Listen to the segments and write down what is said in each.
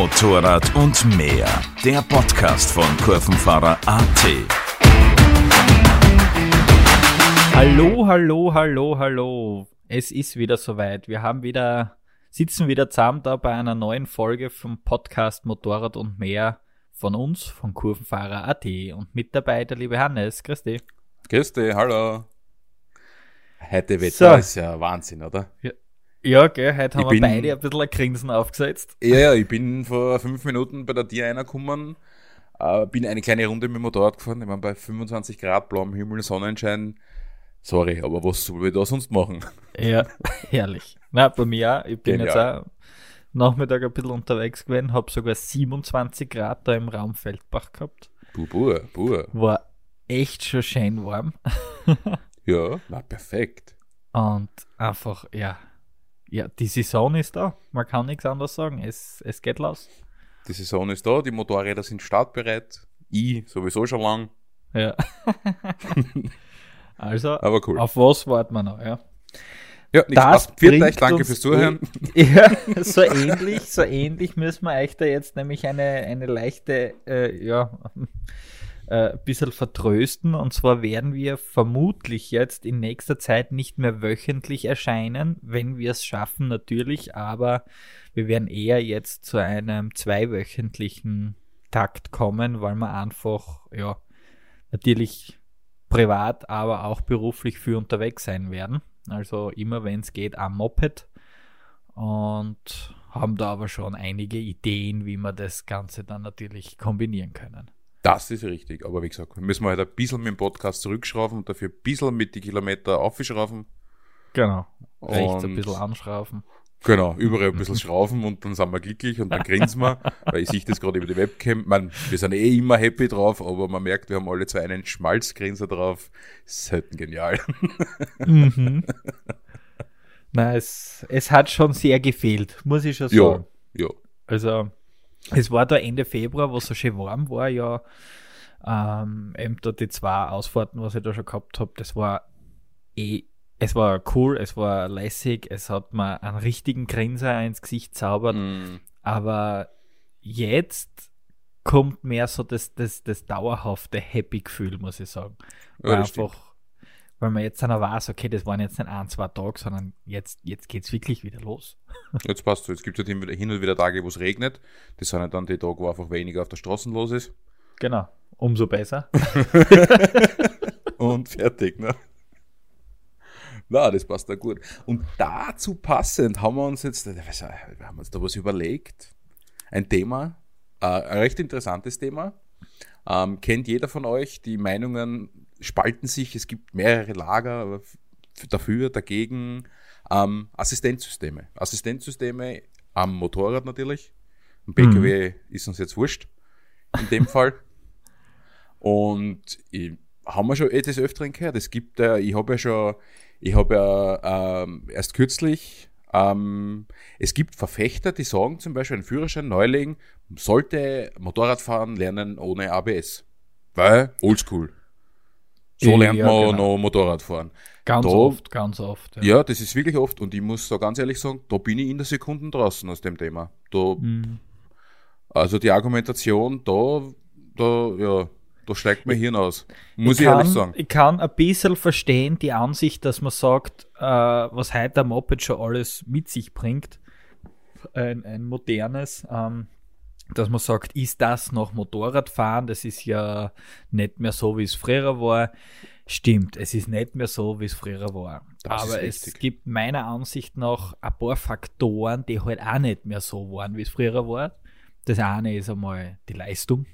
Motorrad und mehr. Der Podcast von Kurvenfahrer AT. Hallo, hallo, hallo, hallo. Es ist wieder soweit. Wir haben wieder, sitzen wieder zusammen da bei einer neuen Folge vom Podcast Motorrad und mehr von uns, von Kurvenfahrer AT. Und mit dabei der liebe Hannes. Grüß dich. Grüß dich, hallo. Heute Wetter So. ist ja Wahnsinn, oder? Ja, gell, heute haben Ich wir beide ein bisschen ein Grinsen aufgesetzt. Ja, ja, ich bin vor fünf Minuten bei der Tier reingekommen, äh, bin eine kleine Runde mit dem Motorrad gefahren. Ich meine, bei 25 Grad, blauem Himmel, Sonnenschein. Sorry, aber was soll ich da sonst machen? Ja, herrlich. Na, bei mir auch. Ich bin Genial. jetzt auch Nachmittag ein bisschen unterwegs gewesen, habe sogar 27 Grad da im Raum Feldbach gehabt. Buh, buh. War echt schon schön warm. Ja, na perfekt. Und einfach, ja, ja, die Saison ist da. Man kann nichts anderes sagen. Es, es geht los. Die Saison ist da, die Motorräder sind startbereit. Ich sowieso schon lang, Ja. also, aber cool. auf was warten wir noch? Ja. Ja, Das. Viert bringt euch, danke fürs Zuhören. Ja, so ähnlich, so ähnlich müssen wir euch da jetzt nämlich eine, eine leichte, äh, ja, äh, bisschen vertrösten. Und zwar werden wir vermutlich jetzt in nächster Zeit nicht mehr wöchentlich erscheinen, wenn wir es schaffen natürlich, aber wir werden eher jetzt zu einem zweiwöchentlichen Takt kommen, weil wir einfach, ja, natürlich privat, aber auch beruflich für unterwegs sein werden. Also immer wenn es geht am Moped und haben da aber schon einige Ideen, wie wir das Ganze dann natürlich kombinieren können. Das ist richtig, aber wie gesagt, müssen wir halt ein bisschen mit dem Podcast zurückschrauben und dafür ein bisschen mit die Kilometer aufschrauben. Genau. Rechts ein bisschen anschrauben. Genau, überall ein bisschen schrauben und dann sind wir glücklich und dann grinsen wir, weil ich sehe das gerade über die Webcam. Man, wir sind eh immer happy drauf, aber man merkt, wir haben alle zwei einen Schmalzgrinser drauf. Ist halt genial. mhm. Na, es, es hat schon sehr gefehlt, muss ich schon Ja, sagen. ja. Also, es war da Ende Februar, wo es so schön warm war, ja. Ähm, eben da die zwei Ausfahrten, was ich da schon gehabt habe, das war eh, es war cool, es war lässig, es hat mir einen richtigen Grinser ins Gesicht zaubert, Mm, aber jetzt kommt mehr so das, das, das dauerhafte Happy-Gefühl, muss ich sagen. Ja, das stimmt. Weil man jetzt dann auch weiß, okay, das waren jetzt nicht ein, zwei Tage, sondern jetzt, jetzt geht's wirklich wieder los. Jetzt passt so. Jetzt gibt es halt hin und wieder Tage, wo es regnet. Das sind halt dann die Tage, wo einfach weniger auf der Straße los ist. Genau, umso besser. Und fertig, ne? Na, das passt da gut. Und dazu passend haben wir uns jetzt, wir haben uns da was überlegt. Ein Thema, äh, ein recht interessantes Thema. Ähm, kennt jeder von euch, die Meinungen spalten sich, es gibt mehrere Lager dafür, dagegen. Ähm, Assistenzsysteme. Assistenzsysteme am Motorrad natürlich. Am PKW ist uns jetzt wurscht, in dem Fall. Und ich, haben wir schon eh des Öfteren gehört. Es gibt, äh, ich habe ja schon, ich habe ja ähm, erst kürzlich, ähm, es gibt Verfechter, die sagen zum Beispiel, ein Führerschein Neuling sollte Motorradfahren lernen ohne ABS. Weil, oldschool. So Ja, lernt man genau. noch Motorradfahren. Ganz Da- oft, ganz oft. Ja, das ist wirklich oft. Und ich muss da ganz ehrlich sagen, da bin ich in der Sekunde draußen aus dem Thema. Da, Mhm. also die Argumentation, da, da, ja, da steigt mein Hirn aus. Muss ich, kann, ehrlich sagen. Ich kann ein bisschen verstehen die Ansicht, dass man sagt, äh, was heute ein Moped schon alles mit sich bringt, ein, ein modernes, ähm, dass man sagt, ist das noch Motorradfahren? Das ist ja nicht mehr so, wie es früher war. Stimmt, es ist nicht mehr so, wie es früher war. Das Aber es gibt meiner Ansicht nach ein paar Faktoren, die halt auch nicht mehr so waren, wie es früher war. Das eine ist einmal die Leistung.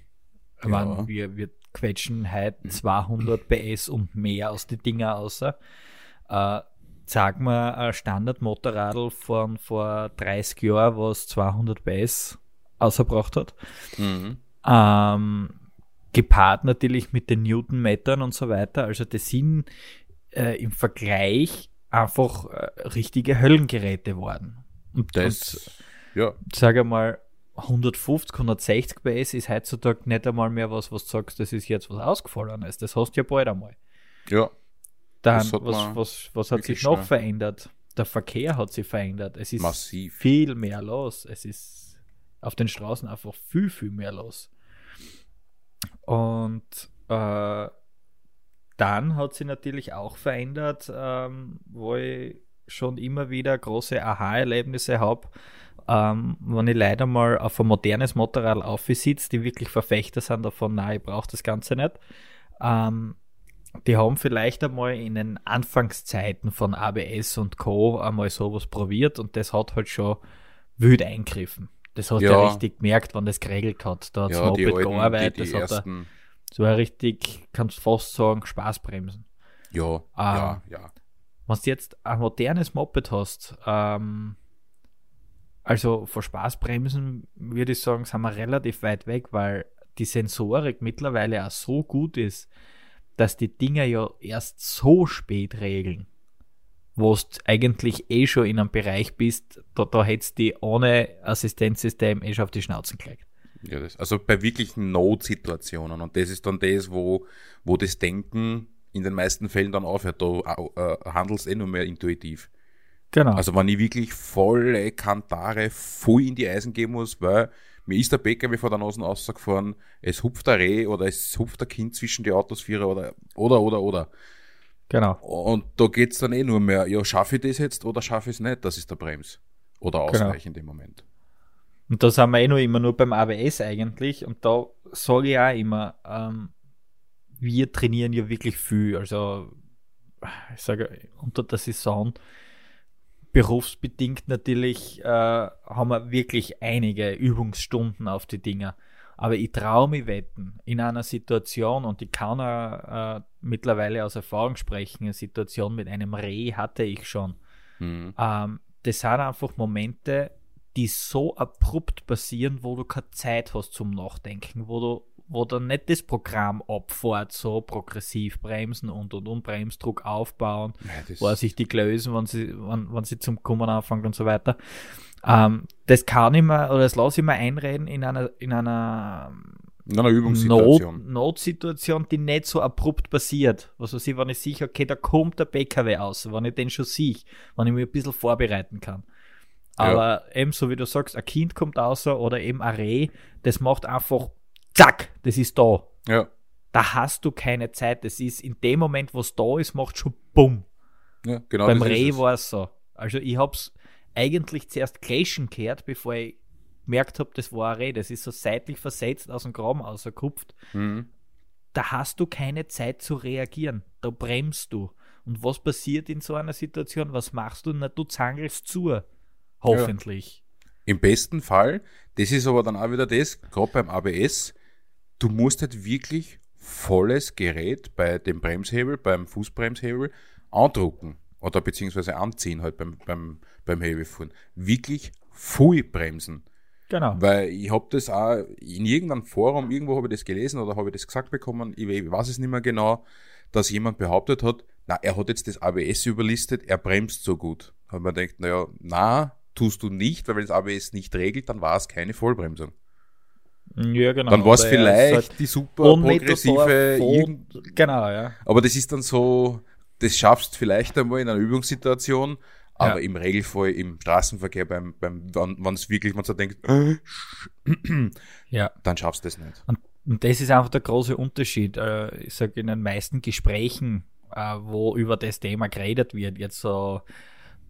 Ja. Meine, wir, wir quetschen heute 200 PS und mehr aus den Dinger raus. Äh, sag mal, ein Standard-Motorradl von vor 30 Jahren, was 200 PS ausgebracht hat. Mhm. Ähm, gepaart natürlich mit den Newtonmetern und so weiter. Also das sind äh, im Vergleich einfach äh, richtige Höllengeräte worden. Und Das, ja, und sage mal, 150, 160 PS ist heutzutage nicht einmal mehr was, was du sagst, das ist jetzt was Ausgefallenes. Das hast du ja bald einmal. ja, Dann, was, man was, was hat sich noch schnell. verändert? Der Verkehr hat sich verändert. Es ist Massiv. viel mehr los. Es ist auf den Straßen einfach viel, viel mehr los. Und äh, dann hat sich natürlich auch verändert, ähm, wo ich schon immer wieder große Aha-Erlebnisse habe, ähm, wenn ich leider mal auf ein modernes Motorrad aufsitze, die wirklich Verfechter sind davon, nein, ich brauche das Ganze nicht. Ähm, die haben vielleicht einmal in den Anfangszeiten von ABS und Co. einmal sowas probiert und das hat halt schon wild eingriffen. Das hat ja, ja richtig gemerkt, wann das geregelt hat. Da hat ja, das Moped gearbeitet, das hat er so ein richtig, kannst du fast sagen, Spaßbremsen. Ja, ähm, ja, ja. Wenn du jetzt ein modernes Moped hast, ähm, also vor Spaßbremsen würde ich sagen, sind wir relativ weit weg, weil die Sensorik mittlerweile auch so gut ist, dass die Dinger ja erst so spät regeln, wo du eigentlich eh schon in einem Bereich bist, da, da hättest du ohne Assistenzsystem eh schon auf die Schnauzen gelegt. Ja, das, also bei wirklichen Notsituationen und das ist dann das, wo, wo das Denken in den meisten Fällen dann aufhört. Da äh, handelst eh nur mehr intuitiv. Genau. Also wenn ich wirklich volle Kantare voll in die Eisen gehen muss, weil mir ist der PKW vor der Nase rausgefahren, es hupft ein Reh oder es hupft ein Kind zwischen die Autos vierer oder, oder, oder, oder. Genau. Und da geht's dann eh nur mehr, ja, schaffe ich das jetzt oder schaffe ich es nicht? Das ist der Brems. Oder Ausgleich genau. in dem Moment. Und da sind wir eh noch immer nur beim ABS eigentlich. Und da sage ich auch immer, ähm, wir trainieren ja wirklich viel. Also, ich sage, unter der Saison berufsbedingt natürlich äh, haben wir wirklich einige Übungsstunden auf die Dinger. Aber ich traue mich wetten, in einer Situation, und ich kann äh, mittlerweile aus Erfahrung sprechen, eine Situation mit einem Reh hatte ich schon. Mhm. Ähm, das sind einfach Momente, die so abrupt passieren, wo du keine Zeit hast zum Nachdenken, wo du wo dann nicht das Programm abfährt, so progressiv bremsen und und und Bremsdruck aufbauen, ja, vorsichtig lösen, wenn sie, wenn, wenn sie zum Kommen anfangen und so weiter. Ähm, das kann ich mir, oder das lasse ich mir einreden in einer, in einer, in einer Übungssituation. Not, Notsituation, die nicht so abrupt passiert. Was weiß ich, wenn ich sehe, okay, da kommt der PKW aus, wenn ich den schon sehe, wenn ich mich ein bisschen vorbereiten kann. Aber ja. eben so wie du sagst, ein Kind kommt außer oder eben ein Reh, das macht einfach zack, das ist da. Ja. Da hast du keine Zeit. Das ist in dem Moment, wo es da ist, macht schon bumm. Ja, genau. Beim Reh war es so. Also ich hab's eigentlich zuerst clashen gehört, bevor ich gemerkt habe, das war ein Reh. Das ist so seitlich versetzt aus dem Graben ausgekupft. Mhm. Da hast du keine Zeit zu reagieren. Da bremst du. Und was passiert in so einer Situation? Was machst du? Na, du zangelst zu. Hoffentlich. Ja. Im besten Fall, das ist aber dann auch wieder das, gerade beim ABS, du musst halt wirklich volles Gerät bei dem Bremshebel, beim Fußbremshebel andrucken oder beziehungsweise anziehen halt beim, beim, beim Hebelfahren. Wirklich voll bremsen. Genau. Weil ich habe das auch in irgendeinem Forum, irgendwo habe ich das gelesen oder habe ich das gesagt bekommen, ich, weiß es nicht mehr genau, dass jemand behauptet hat, na, er hat jetzt das ABS überlistet, er bremst so gut. Hat man denkt, naja, na, tust du nicht, weil wenn das ABS nicht regelt, dann war es keine Vollbremsung. Ja, genau. Dann war es vielleicht halt die super progressive. Genau, ja. Aber das ist dann so, das schaffst du vielleicht einmal in einer Übungssituation, aber ja. im Regelfall im Straßenverkehr, beim, beim, wenn es wirklich, man so denkt, ja. dann schaffst du das nicht. Und, und, das ist einfach der große Unterschied. Äh, ich sage, in den meisten Gesprächen, äh, wo über das Thema geredet wird, jetzt so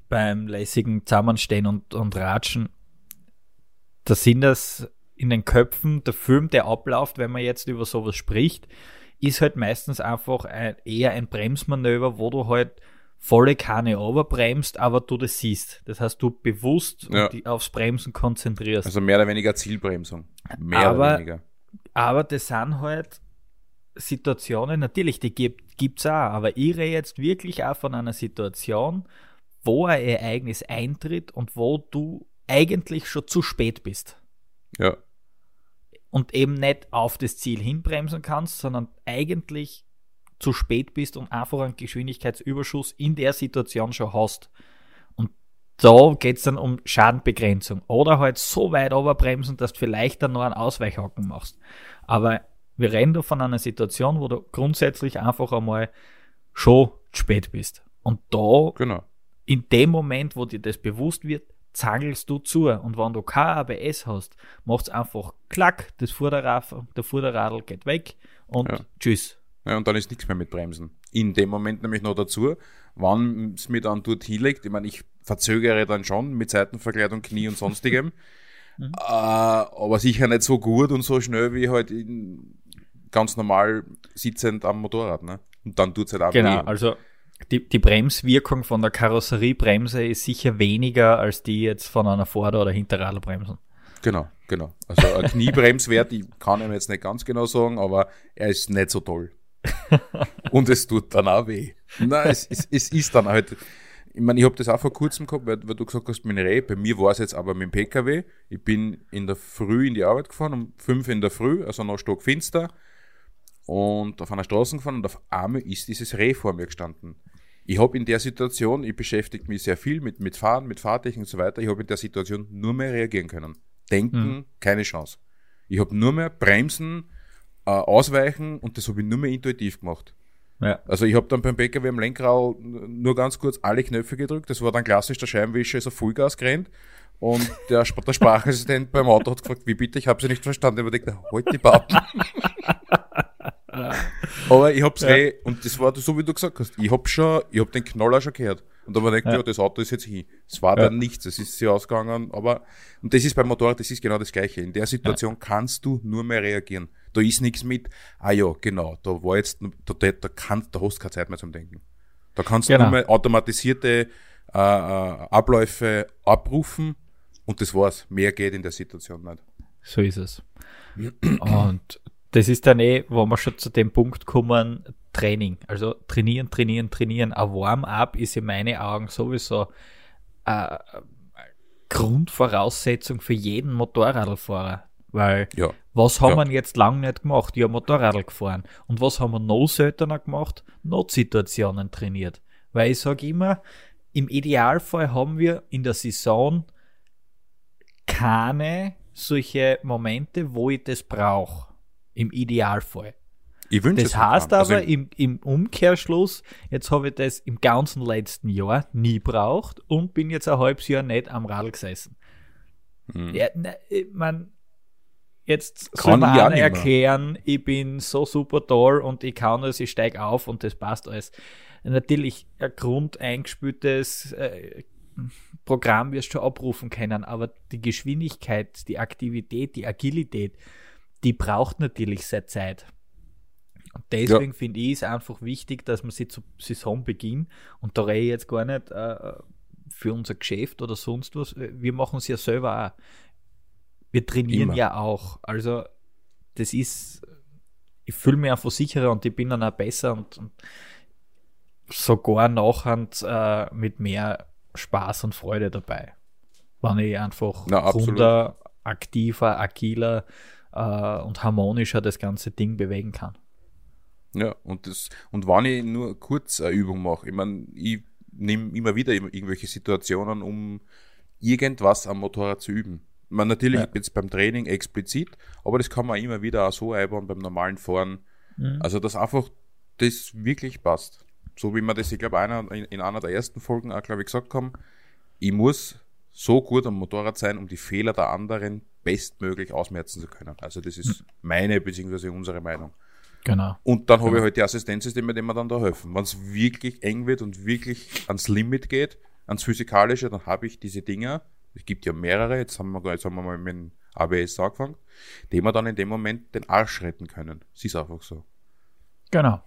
beim lässigen Zusammenstehen und, und Ratschen, da sind das in den Köpfen, der Film, der abläuft, wenn man jetzt über sowas spricht, ist halt meistens einfach ein, eher ein Bremsmanöver, wo du halt volle Kanne overbremst, aber du das siehst. Das heißt, du bewusst ja. aufs Bremsen konzentrierst. Also mehr oder weniger Zielbremsung. Mehr aber, oder weniger. Aber das sind halt Situationen, natürlich, die gibt es auch, aber ich rede jetzt wirklich auch von einer Situation, wo ein Ereignis eintritt und wo du eigentlich schon zu spät bist. Ja. Und eben nicht auf das Ziel hinbremsen kannst, sondern eigentlich zu spät bist und einfach einen Geschwindigkeitsüberschuss in der Situation schon hast. Und da geht es dann um Schadenbegrenzung. Oder halt so weit überbremsen, dass du vielleicht dann noch einen Ausweichhaken machst. Aber wir reden da von einer Situation, wo du grundsätzlich einfach einmal schon zu spät bist. Und da genau in dem Moment, wo dir das bewusst wird, zangelst du zu. Und wenn du kein ABS hast, macht's einfach klack, das Vorderrad, der Vorderradl geht weg und Ja. tschüss. Ja, und dann ist nichts mehr mit Bremsen. In dem Moment nämlich noch dazu, wann es mir dann dort hinlegt, ich meine, ich verzögere dann schon mit Seitenverkleidung, Knie und sonstigem, Mhm. äh, aber sicher nicht so gut und so schnell wie halt in, ganz normal sitzend am Motorrad. Ne? Und dann tut's halt auch Genau, weh. also die, die Bremswirkung von der Karosseriebremse ist sicher weniger als die jetzt von einer Vorder- oder Hinterradlbremse. Genau, genau. Also ein Kniebremswert, ich kann ihm jetzt nicht ganz genau sagen, aber er ist nicht so toll. Und es tut dann auch weh. Nein, es, es, es ist dann halt. Ich meine, ich habe das auch vor kurzem gehabt, weil, weil du gesagt hast, dem Reh. Bei mir war es jetzt aber mit dem PKW. Ich bin in der Früh in die Arbeit gefahren, um fünf in der Früh, also noch stockfinster. Und auf einer Straße gefahren und auf einmal ist dieses Reh vor mir gestanden. Ich habe in der Situation, ich beschäftige mich sehr viel mit, mit Fahren, mit Fahrtechnik und so weiter, ich habe in der Situation nur mehr reagieren können. Denken, keine Chance. Ich habe nur mehr bremsen, äh, ausweichen und das habe ich nur mehr intuitiv gemacht. Ja. Also ich habe dann beim PKW am Lenkrad nur ganz kurz alle Knöpfe gedrückt. Das war dann klassisch, der Scheibenwischer ist auf Vollgas gerannt. Und der, der Sprachassistent beim Auto hat gefragt, wie bitte, ich habe sie nicht verstanden. Ich habe gedacht, halt die Pappen. Aber ich hab's Ja. eh, und das war so, wie du gesagt hast, ich hab schon, ich hab den Knaller schon gehört. Und da war ich, ja. Ja. ja, das Auto ist jetzt hin. Es war Ja. dann nichts, es ist sie ausgegangen, aber, und das ist beim Motorrad, das ist genau das Gleiche. In der Situation kannst du nur mehr reagieren. Da ist nichts mit, ah ja, genau, da war jetzt, da, da, da kannst, da hast du keine Zeit mehr zum Denken. Da kannst du Genau. nur mehr automatisierte äh, äh, Abläufe abrufen und das war's. Mehr geht in der Situation nicht. So ist es. Und das ist dann eh, wo wir schon zu dem Punkt kommen, Training. Also trainieren, trainieren, trainieren. Ein Warm-up ist in meinen Augen sowieso eine Grundvoraussetzung für jeden Motorradfahrer. Weil Ja. was haben Ja. wir jetzt lang nicht gemacht? Ja, Motorradl gefahren. Und was haben wir noch seltener gemacht? Notsituationen trainiert. Weil ich sage immer, im Idealfall haben wir in der Saison keine solche Momente, wo ich das brauche. Im Idealfall. Ich wünsche Das es heißt. Also aber im, im Umkehrschluss, jetzt habe ich das im ganzen letzten Jahr nie braucht und bin jetzt ein halbes Jahr nicht am Radl gesessen. Mhm. Ja, ne, ich mein, jetzt Kann nicht mehr. erklären, ich bin so super toll und ich kann das, ich steige auf und das passt alles. Natürlich ein grundeingespültes äh, Programm wirst du schon abrufen können, aber die Geschwindigkeit, die Aktivität, die Agilität, die braucht natürlich seine Zeit. Und deswegen finde ich es einfach wichtig, dass man sie zu Saisonbeginn, und da rede ich jetzt gar nicht äh, für unser Geschäft oder sonst was, wir machen es ja selber auch. Wir trainieren Immer. ja auch. Also, das ist, ich fühle mich einfach sicherer und ich bin dann auch besser und, und sogar nachher äh, mit mehr Spaß und Freude dabei. Wenn ich einfach Na, runder, aktiver, agiler äh, und harmonischer das ganze Ding bewegen kann. Ja, und das, und wenn ich nur kurz eine Übung mache, ich meine, ich nehme immer wieder irgendwelche Situationen, um irgendwas am Motorrad zu üben. Meine, natürlich Ja. jetzt beim Training explizit, aber das kann man immer wieder auch so einbauen beim normalen Fahren. Mhm. Also, dass einfach das wirklich passt. So wie wir das, ich glaube, einer, in, in einer der ersten Folgen auch, glaube ich, gesagt haben, ich muss so gut am Motorrad sein, um die Fehler der anderen bestmöglich ausmerzen zu können. Also, das ist meine bzw. unsere Meinung. Genau. Und dann habe ich halt die Assistenzsysteme, die mir dann da helfen. Wenn es wirklich eng wird und wirklich ans Limit geht, ans Physikalische, dann habe ich diese Dinger. Es gibt ja mehrere, jetzt haben wir, jetzt haben wir mal mit dem ABS angefangen, die wir dann in dem Moment den Arsch retten können. Es ist einfach so. Genau.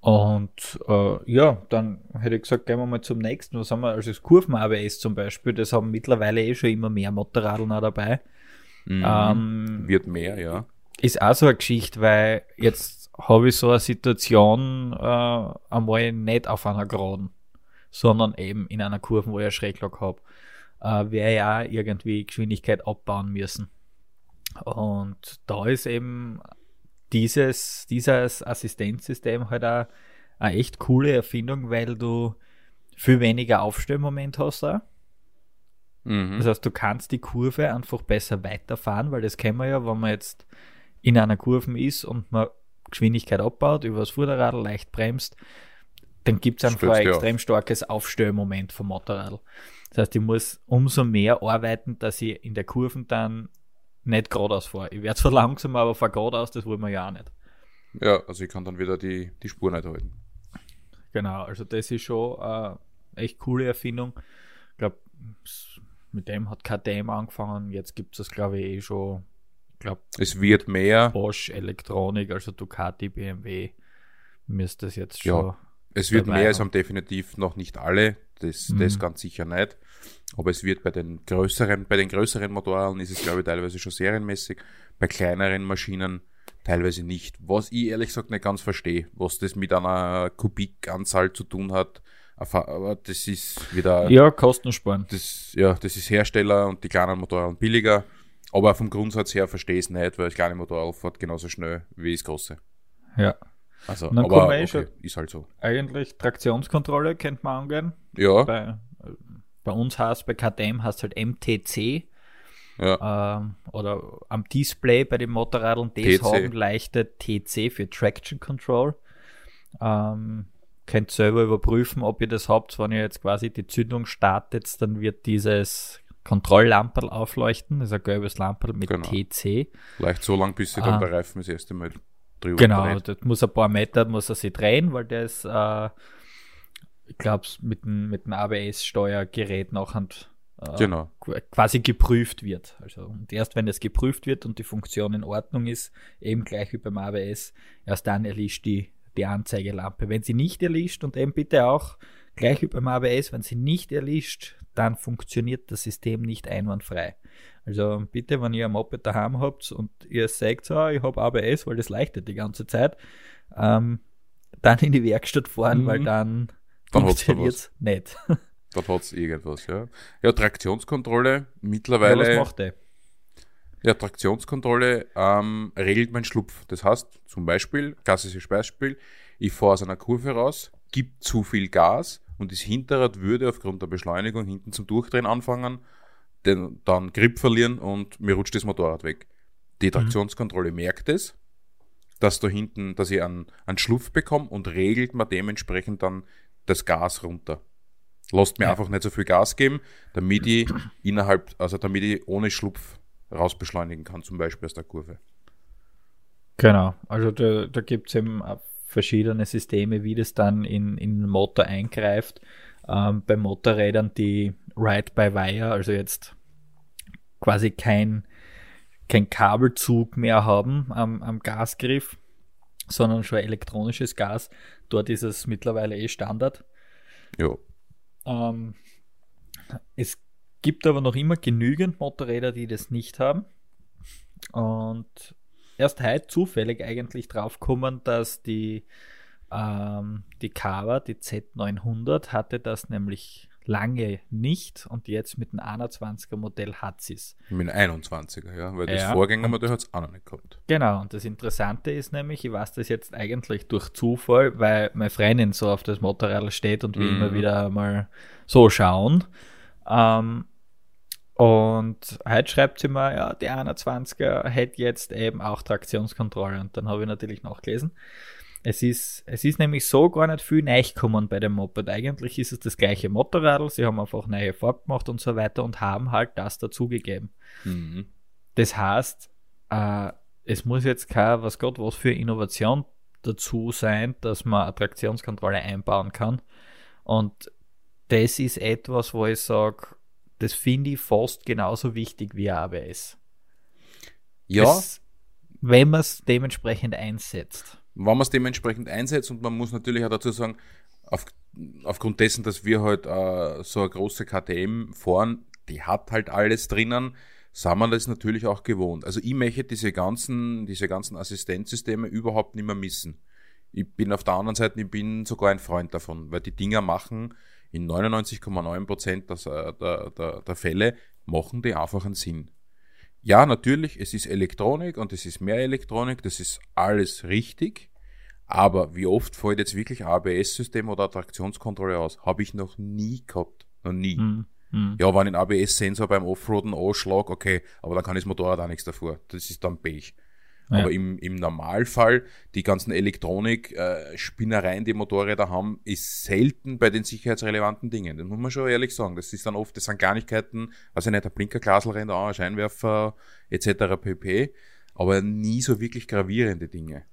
Und äh, ja, dann hätte ich gesagt, gehen wir mal zum nächsten. Was haben wir? Also das Kurven-ABS zum Beispiel, das haben mittlerweile eh schon immer mehr Motorradl auch dabei. Ähm, Wird mehr, ja. Ist auch so eine Geschichte, weil jetzt habe ich so eine Situation äh, einmal nicht auf einer Geraden, sondern eben in einer Kurve, wo ich eine Schräglage habe. Äh, wäre ja irgendwie Geschwindigkeit abbauen müssen. Und da ist eben dieses, dieses Assistenzsystem halt auch eine echt coole Erfindung, weil du viel weniger Aufstellmoment hast auch. Mhm. Das heißt, du kannst die Kurve einfach besser weiterfahren, weil das kennen wir ja, wenn man jetzt in einer Kurve ist und man Geschwindigkeit abbaut, über das Vorderrad leicht bremst, dann gibt es einfach Stürzt ein extrem starkes Aufstellmoment vom Motorrad. Das heißt, ich muss umso mehr arbeiten, dass ich in der Kurven dann nicht geradeaus fahre. Ich werde zwar langsam, aber fahre geradeaus, das wollen wir ja auch nicht. Ja, also ich kann dann wieder die, die Spur nicht halten. Genau, also das ist schon eine echt coole Erfindung. Ich glaube, mit dem hat KTM angefangen, jetzt gibt es das, glaube ich, eh schon. Glaube, Es wird mehr, Bosch Elektronik, also Ducati, BMW, müsste das jetzt Ja. schon. es wird mehr, es haben. definitiv noch nicht alle, das, Mhm. das ganz sicher nicht. Aber es wird bei den größeren, bei den größeren Motorrädern ist es, glaube ich, teilweise schon serienmäßig, bei kleineren Maschinen teilweise nicht. Was ich ehrlich gesagt nicht ganz verstehe, was das mit einer Kubikanzahl zu tun hat, aber das ist wieder. Ja, Kosten sparen. das, ja, das ist Hersteller und die kleinen Motorräder billiger. Aber vom Grundsatz her verstehe ich es nicht, weil das kleine Motorrad fährt genauso schnell wie das große. Ja. Also, Dann aber eh okay, schon- ist halt so. Eigentlich Traktionskontrolle könnte man angehen. Ja, Bei, bei uns heißt, bei KTM heißt halt MTC. ja, ähm, oder am Display bei den Motorrädern, das TC. haben leichte TC für Traction Control. Ähm, könnt selber überprüfen, ob ihr das habt. Wenn ihr jetzt quasi die Zündung startet, dann wird dieses Kontrolllamperl aufleuchten. Das ist ein gelbes Lamperl mit Genau. TC. leicht so lang, bis sie dann Ah. der Reifen das erste Mal drüber Genau, dreht. das muss ein paar Meter muss er sich drehen, weil das, äh, ich glaube, mit dem, mit dem ABS-Steuergerät nachher äh, Genau. qu- quasi geprüft wird. Also und erst wenn das geprüft wird und die Funktion in Ordnung ist, eben gleich wie beim ABS, erst dann erlischt die, die Anzeigelampe. Wenn sie nicht erlischt und eben bitte auch gleich wie beim ABS, wenn sie nicht erlischt, dann funktioniert das System nicht einwandfrei. Also bitte, wenn ihr ein Moped daheim habt und ihr sagt, ah, ich habe ABS, weil das leuchtet die ganze Zeit, ähm, dann in die Werkstatt fahren, Mhm. weil dann, Dann funktioniert es nicht. Dann hat es irgendwas, ja. Ja, Traktionskontrolle, Ja, was mittlerweile, macht der? ja, Traktionskontrolle ähm, regelt mein Schlupf. Das heißt, zum Beispiel, klassisches Beispiel, ich fahre aus einer Kurve raus, gibt zu viel Gas und das Hinterrad würde aufgrund der Beschleunigung hinten zum Durchdrehen anfangen, den, dann Grip verlieren und mir rutscht das Motorrad weg. Die Traktionskontrolle merkt es, dass da hinten, dass ich einen, einen Schlupf bekomme und regelt mir dementsprechend dann das Gas runter. Lasst mir Ja. einfach nicht so viel Gas geben, damit ich innerhalb, also damit ich ohne Schlupf rausbeschleunigen kann, zum Beispiel aus der Kurve. Genau, also da, da gibt es eben verschiedene Systeme, wie das dann in, in den Motor eingreift. Ähm, bei Motorrädern, die Ride-by-Wire, also jetzt quasi kein, kein Kabelzug mehr haben am, am Gasgriff, sondern schon elektronisches Gas. Dort ist es mittlerweile eh Standard. Ja, Ähm, es gibt aber noch immer genügend Motorräder, die das nicht haben. Und erst heute zufällig eigentlich draufkommen, dass die, ähm, die Kawa, die Z900, hatte das nämlich lange nicht und jetzt mit dem 21er Modell hat sie es. mit einem 21er, ja, weil das Ja. Vorgängermodell hat es auch noch nicht gehabt. Genau, und das Interessante ist nämlich, ich weiß das jetzt eigentlich durch Zufall, weil meine Freundin so auf das Motorrad steht und wir Mhm. immer wieder mal so schauen. Ähm, und heute schreibt sie mir, ja, die 21er hätte jetzt eben auch Traktionskontrolle. Und dann habe ich natürlich nachgelesen. Es ist, es ist nämlich so gar nicht viel nachgekommen bei dem Moped. Eigentlich ist es das gleiche Motorrad, sie haben einfach neue Farbe gemacht und so weiter und haben halt das dazugegeben. Mhm. Das heißt, äh, es muss jetzt kein, was Gott, was für Innovation dazu sein, dass man eine Traktionskontrolle einbauen kann. Und das ist etwas, wo ich sage, das finde ich fast genauso wichtig wie ABS. Ja, Das, wenn man es dementsprechend einsetzt. wenn man es dementsprechend einsetzt und man muss natürlich auch dazu sagen, auf, aufgrund dessen, dass wir halt äh, so eine große KTM fahren, die hat halt alles drinnen, sind wir das natürlich auch gewohnt. Also ich möchte diese ganzen, diese ganzen Assistenzsysteme überhaupt nicht mehr missen. Ich bin auf der anderen Seite, ich bin sogar ein Freund davon, weil die Dinger machen in 99,9 Prozent der, der, der, der Fälle, machen die einfach einen Sinn. Ja, natürlich, es ist Elektronik und es ist mehr Elektronik, das ist alles richtig. Aber wie oft fällt jetzt wirklich ABS-System oder Traktionskontrolle aus? Habe ich noch nie gehabt. Noch nie. Hm, hm. Ja, wenn einen ABS-Sensor beim Offroaden anschlag, okay, aber dann kann das Motorrad auch nichts davor. Das ist dann Pech. Ja. Aber im, im Normalfall, die ganzen Elektronik-Spinnereien, die Motorräder haben, ist selten bei den sicherheitsrelevanten Dingen. Das muss man schon ehrlich sagen. Das ist dann oft, das sind Kleinigkeiten, also nicht ein Blinkerglasel rennt an, ein Scheinwerfer etc. pp. Aber nie so wirklich gravierende Dinge.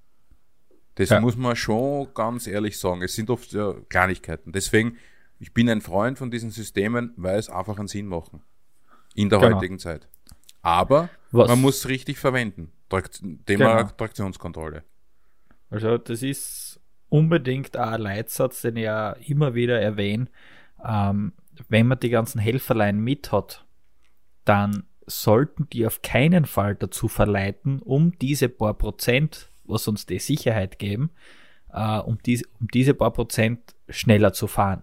Das Ja. muss man schon ganz ehrlich sagen. Es sind oft ja, Kleinigkeiten. Deswegen, ich bin ein Freund von diesen Systemen, weil es einfach einen Sinn machen. In der Genau. heutigen Zeit. Aber Was- man muss es richtig verwenden. Trakt Thema Genau. Traktionskontrolle. Also das ist unbedingt auch ein Leitsatz, den ich ja immer wieder erwähne. Ähm, wenn man die ganzen Helferlein mit hat, dann sollten die auf keinen Fall dazu verleiten, um diese paar Prozent, was uns die Sicherheit geben, äh, um, diese, um diese paar Prozent schneller zu fahren.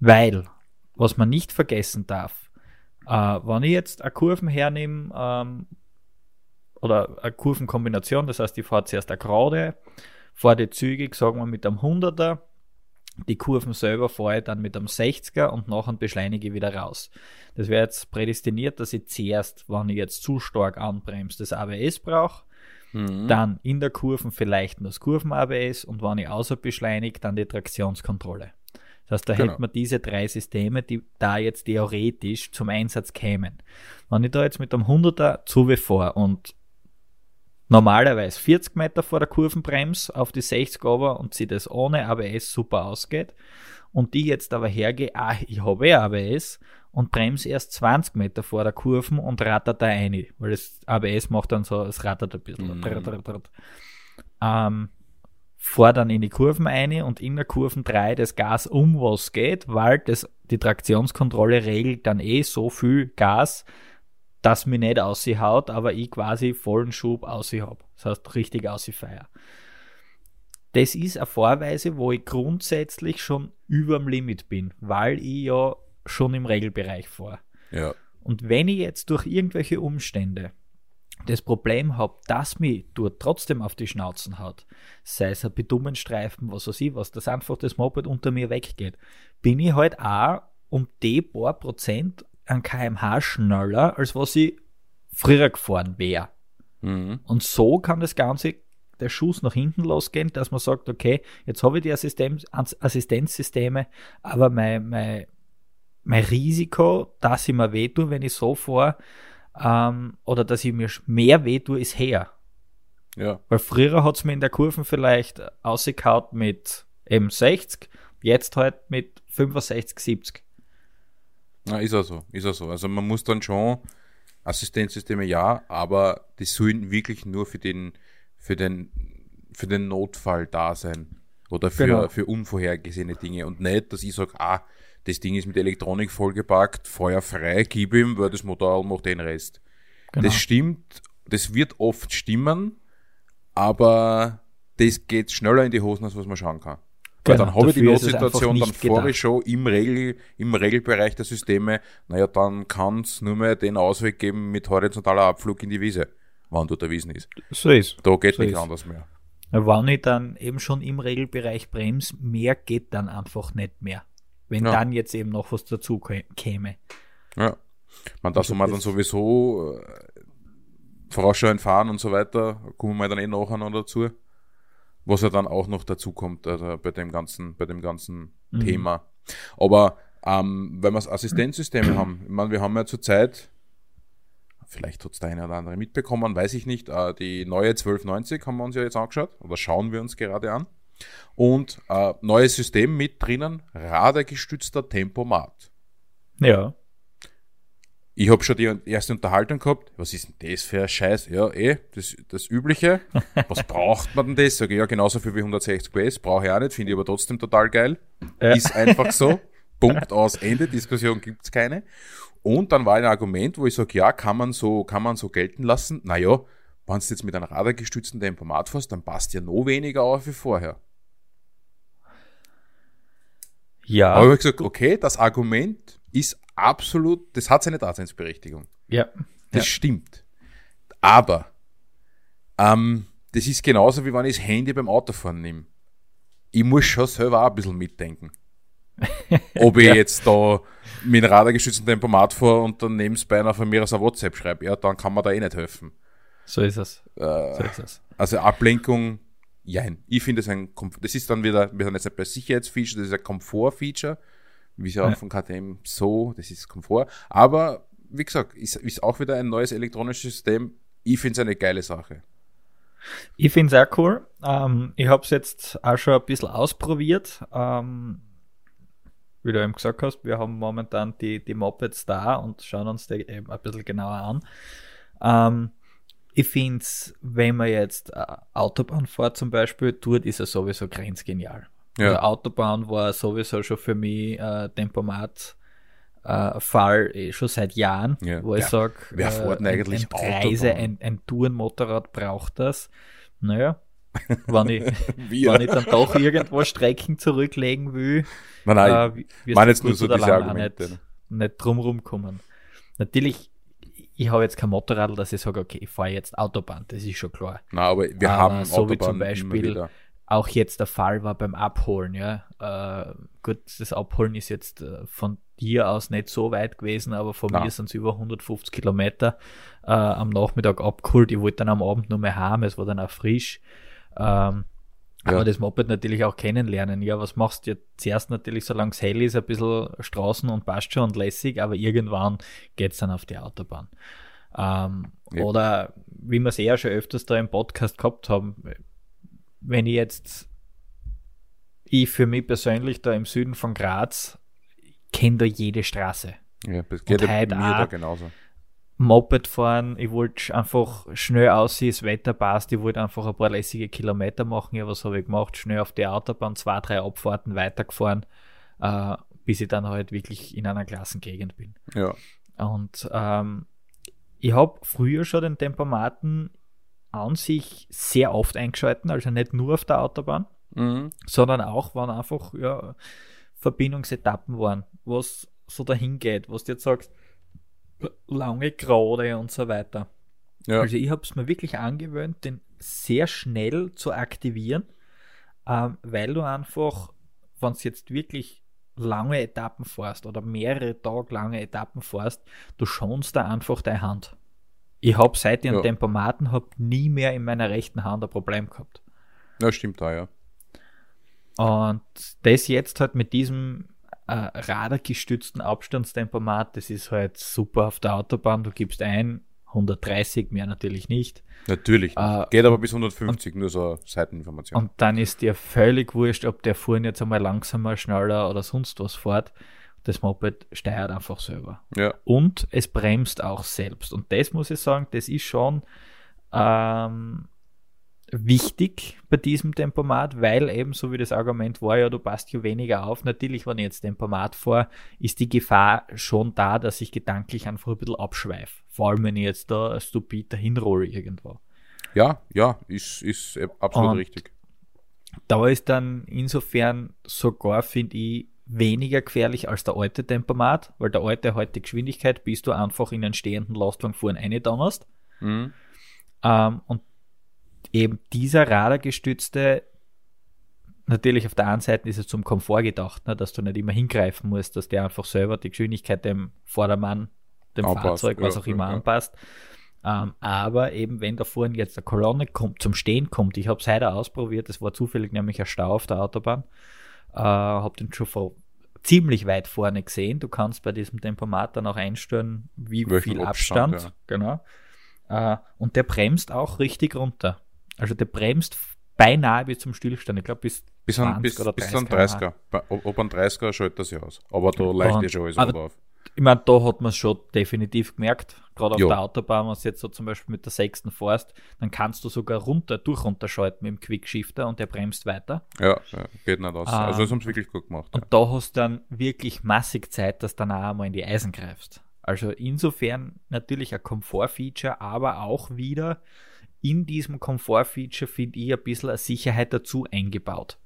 Weil, was man nicht vergessen darf, äh, wenn ich jetzt eine Kurven hernehme, ähm, oder eine Kurvenkombination, das heißt, ich fahre zuerst eine Gerade, fahre die zügig, sagen wir mit einem 100er, die Kurven selber fahre ich dann mit einem 60er und nachher beschleunige ich wieder raus. Das wäre jetzt prädestiniert, dass ich zuerst, wenn ich jetzt zu stark anbremse, das ABS brauche, dann in der Kurven vielleicht nur das Kurven-ABS und wenn ich außer beschleunige, dann die Traktionskontrolle. Das heißt, da Genau. hätten wir diese drei Systeme, die da jetzt theoretisch zum Einsatz kämen. Wenn ich da jetzt mit einem 100er zu wie vor und normalerweise 40 Meter vor der Kurvenbremse auf die 60 aber und sie das ohne ABS super ausgeht und die jetzt aber hergehe, ah, ich habe eh ABS und bremse erst 20 Meter vor der Kurven und rattert da rein, weil das ABS macht dann so, es rattert ein bisschen. Mhm. Ähm, fahr dann in die Kurven ein und in der Kurven 3 das Gas um, was geht, weil das, die Traktionskontrolle regelt dann eh so viel Gas, dass mir nicht aushaut, aber ich quasi vollen Schub aus habe. Das heißt, richtig ausfeier. Das ist eine Vorweise, wo ich grundsätzlich schon über dem Limit bin, weil ich ja schon im Regelbereich fahre. Ja. Und wenn ich jetzt durch irgendwelche Umstände das Problem habe, dass mich dort trotzdem auf die Schnauzen haut, sei es ein Bitumenstreifen, was weiß ich was, dass einfach das Moped unter mir weggeht, bin ich halt auch um die paar Prozent an kmh schneller, als was ich früher gefahren wäre. Mhm. Und so kann das Ganze, der Schuss nach hinten losgehen, dass man sagt, okay, jetzt habe ich die Assistenz, Assistenzsysteme, aber mein, mein, mein Risiko, dass ich mir wehtue, wenn ich so fahre, ähm, oder dass ich mir mehr wehtue, ist her. Ja. Weil früher hat es mir in der Kurven vielleicht ausgekaut mit eben 60, jetzt halt mit 65, 70. Na, ist auch so, ist auch so. Also man muss dann schon Assistenzsysteme ja, aber die sollen wirklich nur für den, für den, für den Notfall da sein. Oder für, Genau. für unvorhergesehene Dinge. Und nicht, dass ich sage, ah, das Ding ist mit Elektronik vollgepackt, Feuer frei, gib ihm, weil das Motor macht den Rest. Genau. Das stimmt, das wird oft stimmen, aber das geht schneller in die Hosen, als was man schauen kann. Weil Genau, dann habe ich die Notsituation, dann fahre ich schon im, Regel, im Regelbereich der Systeme, naja, dann kann es nur mehr den Ausweg geben mit horizontaler Abflug in die Wiese, wann dort erwiesen ist. So ist. Da geht So nichts ist. anderes mehr. Wenn ich dann eben schon im Regelbereich bremse, mehr geht dann einfach nicht mehr. Wenn Ja. dann jetzt eben noch was dazu kä- käme. Ja. Man, das Also man dann sowieso äh, vorausschauend fahren und so weiter, kommen wir dann eh nachher noch dazu. Was ja dann auch noch dazu kommt, also bei dem ganzen, bei dem ganzen Mhm. Thema. Aber ähm, wenn wir das Assistenzsysteme haben, ich meine, wir haben ja zurzeit, vielleicht hat es der eine oder andere mitbekommen, weiß ich nicht, äh, die neue 1290 haben wir uns ja jetzt angeschaut, oder schauen wir uns gerade an. Und äh, neues System mit drinnen, radargestützter Tempomat. Ja. Ich habe schon die erste Unterhaltung gehabt. Was ist denn das für ein Scheiß? Ja, eh, das, das Übliche. Was braucht man denn das? Sag ich, ja, genauso viel wie 160 PS. Brauche ich auch nicht, finde ich aber trotzdem total geil. Ja. Ist einfach so. Punkt aus Ende. Diskussion gibt's keine. Und dann war ein Argument, wo ich sage, ja, kann man so, kann man so gelten lassen. Naja, wenn du jetzt mit einem radargestützten Tempomat fährst, dann passt ja noch weniger auf wie vorher. Ja. Aber ich habe gesagt, okay, das Argument ist absolut, das hat seine Daseinsberechtigung. ja. Das stimmt. Aber ähm, das ist genauso wie wenn ich das Handy beim Autofahren nehme. Ich muss schon selber auch ein bisschen mitdenken. Ob ich jetzt da mit einem radargestützten Tempomat fahre und dann nebenbei einer von mir aus ein WhatsApp schreibe, ja, dann kann man da eh nicht helfen. So ist es. Äh, So ist es. Also Ablenkung, jein. Ich finde es ein Komfort. Das ist dann wieder, wir sind jetzt bei Sicherheitsfeature, das ist ein Komfort-Feature, wie es ja auch von KTM so, das ist Komfort. Aber wie gesagt, ist, ist auch wieder ein neues elektronisches System. Ich finde es eine geile Sache. Ich finde es auch cool. Ähm, ich habe es jetzt auch schon ein bisschen ausprobiert. Ähm, wie du eben gesagt hast, wir haben momentan die, die Mopeds da und schauen uns die eben ein bisschen genauer an. Ähm, ich finde es, wenn man jetzt äh, Autobahn fährt zum Beispiel, dort ist er sowieso grenzgenial. Ja. Also Autobahn war sowieso schon für mich äh, Tempomat äh, Fall eh schon seit Jahren, Ja. wo ich Wer- sage, wer fährt denn eigentlich ein, ein Reise, ein, ein Tourenmotorrad braucht das. Naja, wenn ich, wenn ich dann doch irgendwo Strecken zurücklegen will, Nein, nein, äh, wie- wirst meine jetzt nur so diese Argumente, Nicht, nicht drumrum kommen. Natürlich, ich habe jetzt kein Motorrad, dass ich sage, okay, ich fahre jetzt Autobahn, das ist schon klar. nein, aber wir Aber haben so wie Autobahn zum Beispiel. Auch jetzt der Fall war beim Abholen, ja. Äh, gut, das Abholen ist jetzt äh, von dir aus nicht so weit gewesen, aber von Nein. mir sind es über 150 Kilometer äh, am Nachmittag abgeholt. Ich wollte dann am Abend nur mehr heim, es war dann auch frisch. Ähm, Ja. Aber das Moped natürlich auch kennenlernen. Ja, was machst du jetzt? Zuerst natürlich, solange es hell ist, ein bisschen Straßen und passt schon und lässig, aber irgendwann geht's dann auf die Autobahn. Ähm, Ja. Oder wie wir es eher schon öfters da im Podcast gehabt haben, wenn ich jetzt, ich für mich persönlich da im Süden von Graz, kenne da jede Straße. Ja, das geht mir da genauso. Moped fahren, ich wollte einfach schnell aussehen, das Wetter passt, ich wollte einfach ein paar lässige Kilometer machen. Ja, was habe ich gemacht? Schnell auf die Autobahn, zwei, drei Abfahrten weitergefahren, äh, bis ich dann halt wirklich in einer Klassengegend bin. Ja. Und ähm, ich habe früher schon den Tempomaten an sich sehr oft eingeschalten, also nicht nur auf der Autobahn, Mhm. sondern auch, wenn einfach ja, Verbindungsetappen waren, was so dahin geht, was du jetzt sagst, lange Gerade und so weiter. Ja. Also ich habe es mir wirklich angewöhnt, den sehr schnell zu aktivieren, ähm, weil du einfach, wenn du jetzt wirklich lange Etappen fährst oder mehrere Tage lange Etappen fährst, du schonst da einfach deine Hand. Ich habe seit ich einen Ja. Tempomaten habe nie mehr in meiner rechten Hand ein Problem gehabt. ja, stimmt da, ja. Und das jetzt halt mit diesem äh, radargestützten Abstandstempomat, das ist halt super auf der Autobahn. Du gibst ein, 130, mehr natürlich nicht. Natürlich. Äh, Geht aber bis 150, nur so Seiteninformation. Und dann ist dir völlig wurscht, ob der vorhin jetzt einmal langsamer, schneller oder sonst was fährt. Das Moped steuert einfach selber. ja. Und es bremst auch selbst. Und das muss ich sagen, das ist schon ähm, wichtig bei diesem Tempomat, weil eben, so wie das Argument war, ja, du passt ja weniger auf. Natürlich, wenn ich jetzt Tempomat fahre, ist die Gefahr schon da, dass ich gedanklich einfach ein bisschen abschweife. Vor allem, wenn ich jetzt da stupid dahin rolle irgendwo. ja, ja, ist, ist absolut Und- richtig. Da ist dann insofern sogar, finde ich, weniger gefährlich als der alte Tempomat, weil der alte halt die Geschwindigkeit, bis du einfach in einen stehenden Lastwagen vorne reindonnerst. Mhm. Ähm, und eben dieser radargestützte, natürlich auf der einen Seite ist es zum Komfort gedacht, ne, dass du nicht immer hingreifen musst, dass der einfach selber die Geschwindigkeit dem Vordermann, dem Anpasst, Fahrzeug, was ja, auch immer ja. anpasst. Ähm, aber eben, wenn da vorne jetzt eine Kolonne kommt, zum Stehen kommt, ich habe es heute ausprobiert, es war zufällig nämlich ein Stau auf der Autobahn, äh, habe den schon vor ziemlich weit vorne gesehen. Du kannst bei diesem Tempomat dann auch einstellen, wie Welchen viel Abstand, Abstand, genau. Äh, und der bremst auch richtig runter. Also der bremst beinahe bis zum Stillstand. Ich glaube, bis, Bis an, 20 bis, oder bis an 30 30er. Bei- Ob, ob ein 30er schaltet das ja aus. Aber da leicht Und- ja schon alles aber, auf. Ich meine, da hat man es schon definitiv gemerkt. Gerade auf Jo. der Autobahn, wenn du jetzt so zum Beispiel mit der sechsten fährst, dann kannst du sogar runter, durch runterschalten mit dem Quickshifter und der bremst weiter. Ja, ja, geht nicht aus. Ah. also das haben sie wirklich gut gemacht. Und da hast du dann wirklich massig Zeit, dass du dann auch einmal in die Eisen greifst. Also insofern natürlich ein Komfortfeature, aber auch wieder in diesem Komfortfeature finde ich ein bisschen eine Sicherheit dazu eingebaut.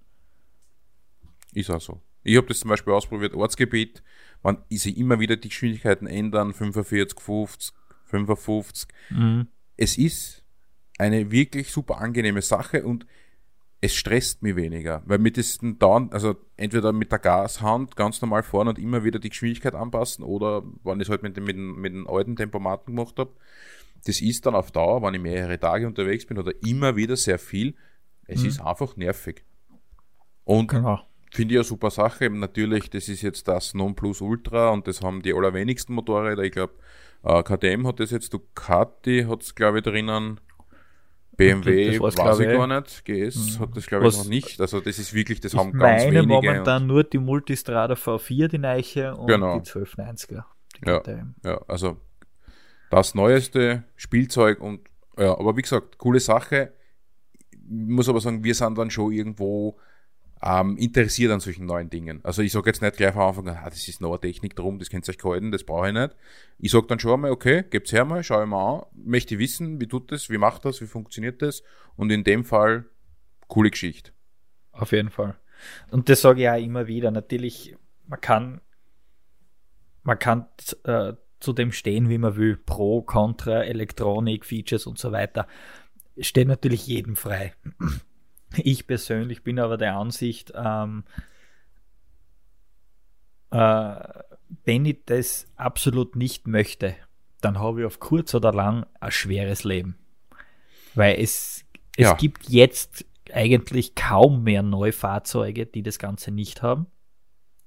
Ist auch so. Ich habe das zum Beispiel ausprobiert, Ortsgebiet, man sich immer wieder die Geschwindigkeiten ändern, 45, 50, 55. Mhm. Es ist eine wirklich super angenehme Sache und es stresst mich weniger, weil mit diesen Down, also entweder mit der Gashand ganz normal fahren und immer wieder die Geschwindigkeit anpassen oder wenn ich es halt mit, dem- mit, dem- mit dem alten Tempomaten gemacht habe, das ist dann auf Dauer, wenn ich mehrere Tage unterwegs bin oder immer wieder sehr viel, es Mhm. ist einfach nervig. Und Genau. Finde ich eine super Sache. Natürlich, das ist jetzt das Nonplusultra und das haben die allerwenigsten Motorräder. Ich glaube, äh, KTM hat das jetzt, Ducati hat es, glaube ich, drinnen. BMW weiß ich ich. gar nicht. GS hat das, glaube ich, Was- noch nicht. Also das ist wirklich, das Ich haben ganz meine wenige. momentan nur die Multistrada V4, die Neiche und Genau. die 1290er. Die Ja. KTM. Ja, also das neueste Spielzeug und ja, aber wie gesagt, coole Sache. Ich muss aber sagen, wir sind dann schon irgendwo ähm, interessiert an solchen neuen Dingen. Also ich sage jetzt nicht gleich von Anfang an, ah, das ist neue Technik drum, das könnt ihr euch gehalten, das brauche ich nicht. Ich sage dann schon einmal, okay, gebt's her mal, schau ich mal an, möchte wissen, wie tut das, wie macht das, wie funktioniert das und in dem Fall coole Geschichte. Auf jeden Fall. Und das sage ich auch immer wieder. Natürlich, man kann, man kann äh, zu dem stehen, wie man will. Pro, Contra, Elektronik, Features und so weiter. Steht natürlich jedem frei. Ich persönlich bin aber der Ansicht, ähm, äh, wenn ich das absolut nicht möchte, dann habe ich auf kurz oder lang ein schweres Leben. Weil es, es Ja. gibt jetzt eigentlich kaum mehr Neufahrzeuge, die das Ganze nicht haben,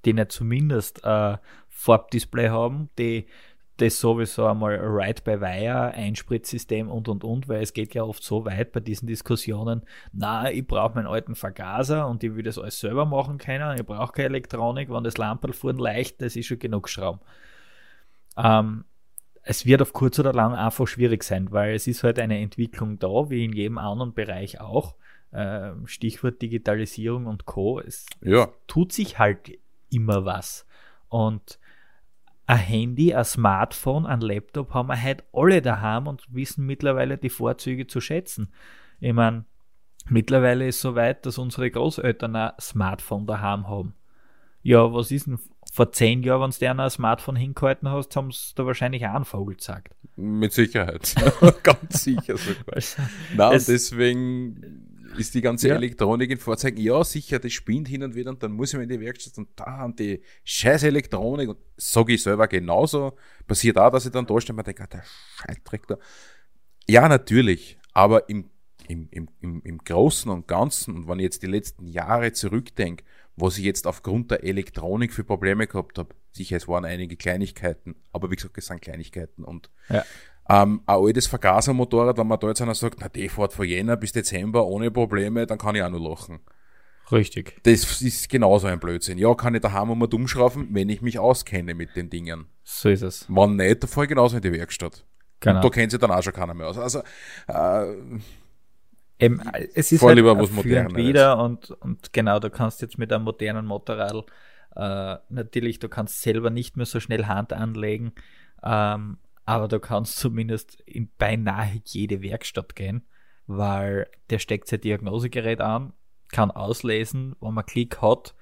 die nicht zumindest äh, Farbdisplay haben, die das sowieso einmal Ride-by-Wire, Einspritzsystem und und und, weil es geht ja oft so weit bei diesen Diskussionen, na, ich brauche meinen alten Vergaser und ich will das alles selber machen können, ich brauche keine Elektronik, wenn das Lamperl fuhren leicht, das ist schon genug Schrauben. Ähm, es wird auf kurz oder lang einfach schwierig sein, weil es ist halt eine Entwicklung da, wie in jedem anderen Bereich auch. Ähm, Stichwort Digitalisierung und Co. Es Ja, tut sich halt immer was. Und ein Handy, ein Smartphone, ein Laptop haben wir halt alle daheim und wissen mittlerweile die Vorzüge zu schätzen. Ich meine, mittlerweile ist es so weit, dass unsere Großeltern ein Smartphone daheim haben. Ja, was ist denn vor zehn Jahren, wenn du dir ein Smartphone hingehalten hast, haben sie da wahrscheinlich auch einen Vogel gesagt. mit Sicherheit. Ganz sicher sogar. Also, Na, deswegen ist die ganze Ja. Elektronik in Fahrzeugen, ja sicher, das spinnt hin und wieder und dann muss ich mal in die Werkstatt und da haben die scheiß Elektronik und sage ich selber genauso. Passiert auch, dass ich dann da stehe und mir denke, ah, der Scheißdreck da. Ja, natürlich, aber im, im, im, im, im Großen und Ganzen und wenn ich jetzt die letzten Jahre zurückdenke, was ich jetzt aufgrund der Elektronik für Probleme gehabt habe, sicher, es waren einige Kleinigkeiten, aber wie gesagt, es sind Kleinigkeiten und ja. Ähm, ein altes Vergasermotorrad, wenn man da jetzt einer sagt, na, die fährt von Jänner bis Dezember ohne Probleme, dann kann ich auch nur lachen. Richtig. Das ist genauso ein Blödsinn. Ja, kann ich daheim einmal umschrauben, wenn ich mich auskenne mit den Dingen. So ist es. Wenn nicht, dann fahre ich genauso in die Werkstatt. Genau. Und da kennt sich dann auch schon keiner mehr aus. Also, äh, Eben, es ist halt lieber was Moderneres. wieder und, und genau, du kannst jetzt mit einem modernen Motorrad äh, natürlich, du kannst selber nicht mehr so schnell Hand anlegen, ähm, aber du kannst zumindest in beinahe jede Werkstatt gehen, weil der steckt sein Diagnosegerät an, kann auslesen, wenn man Klick hat,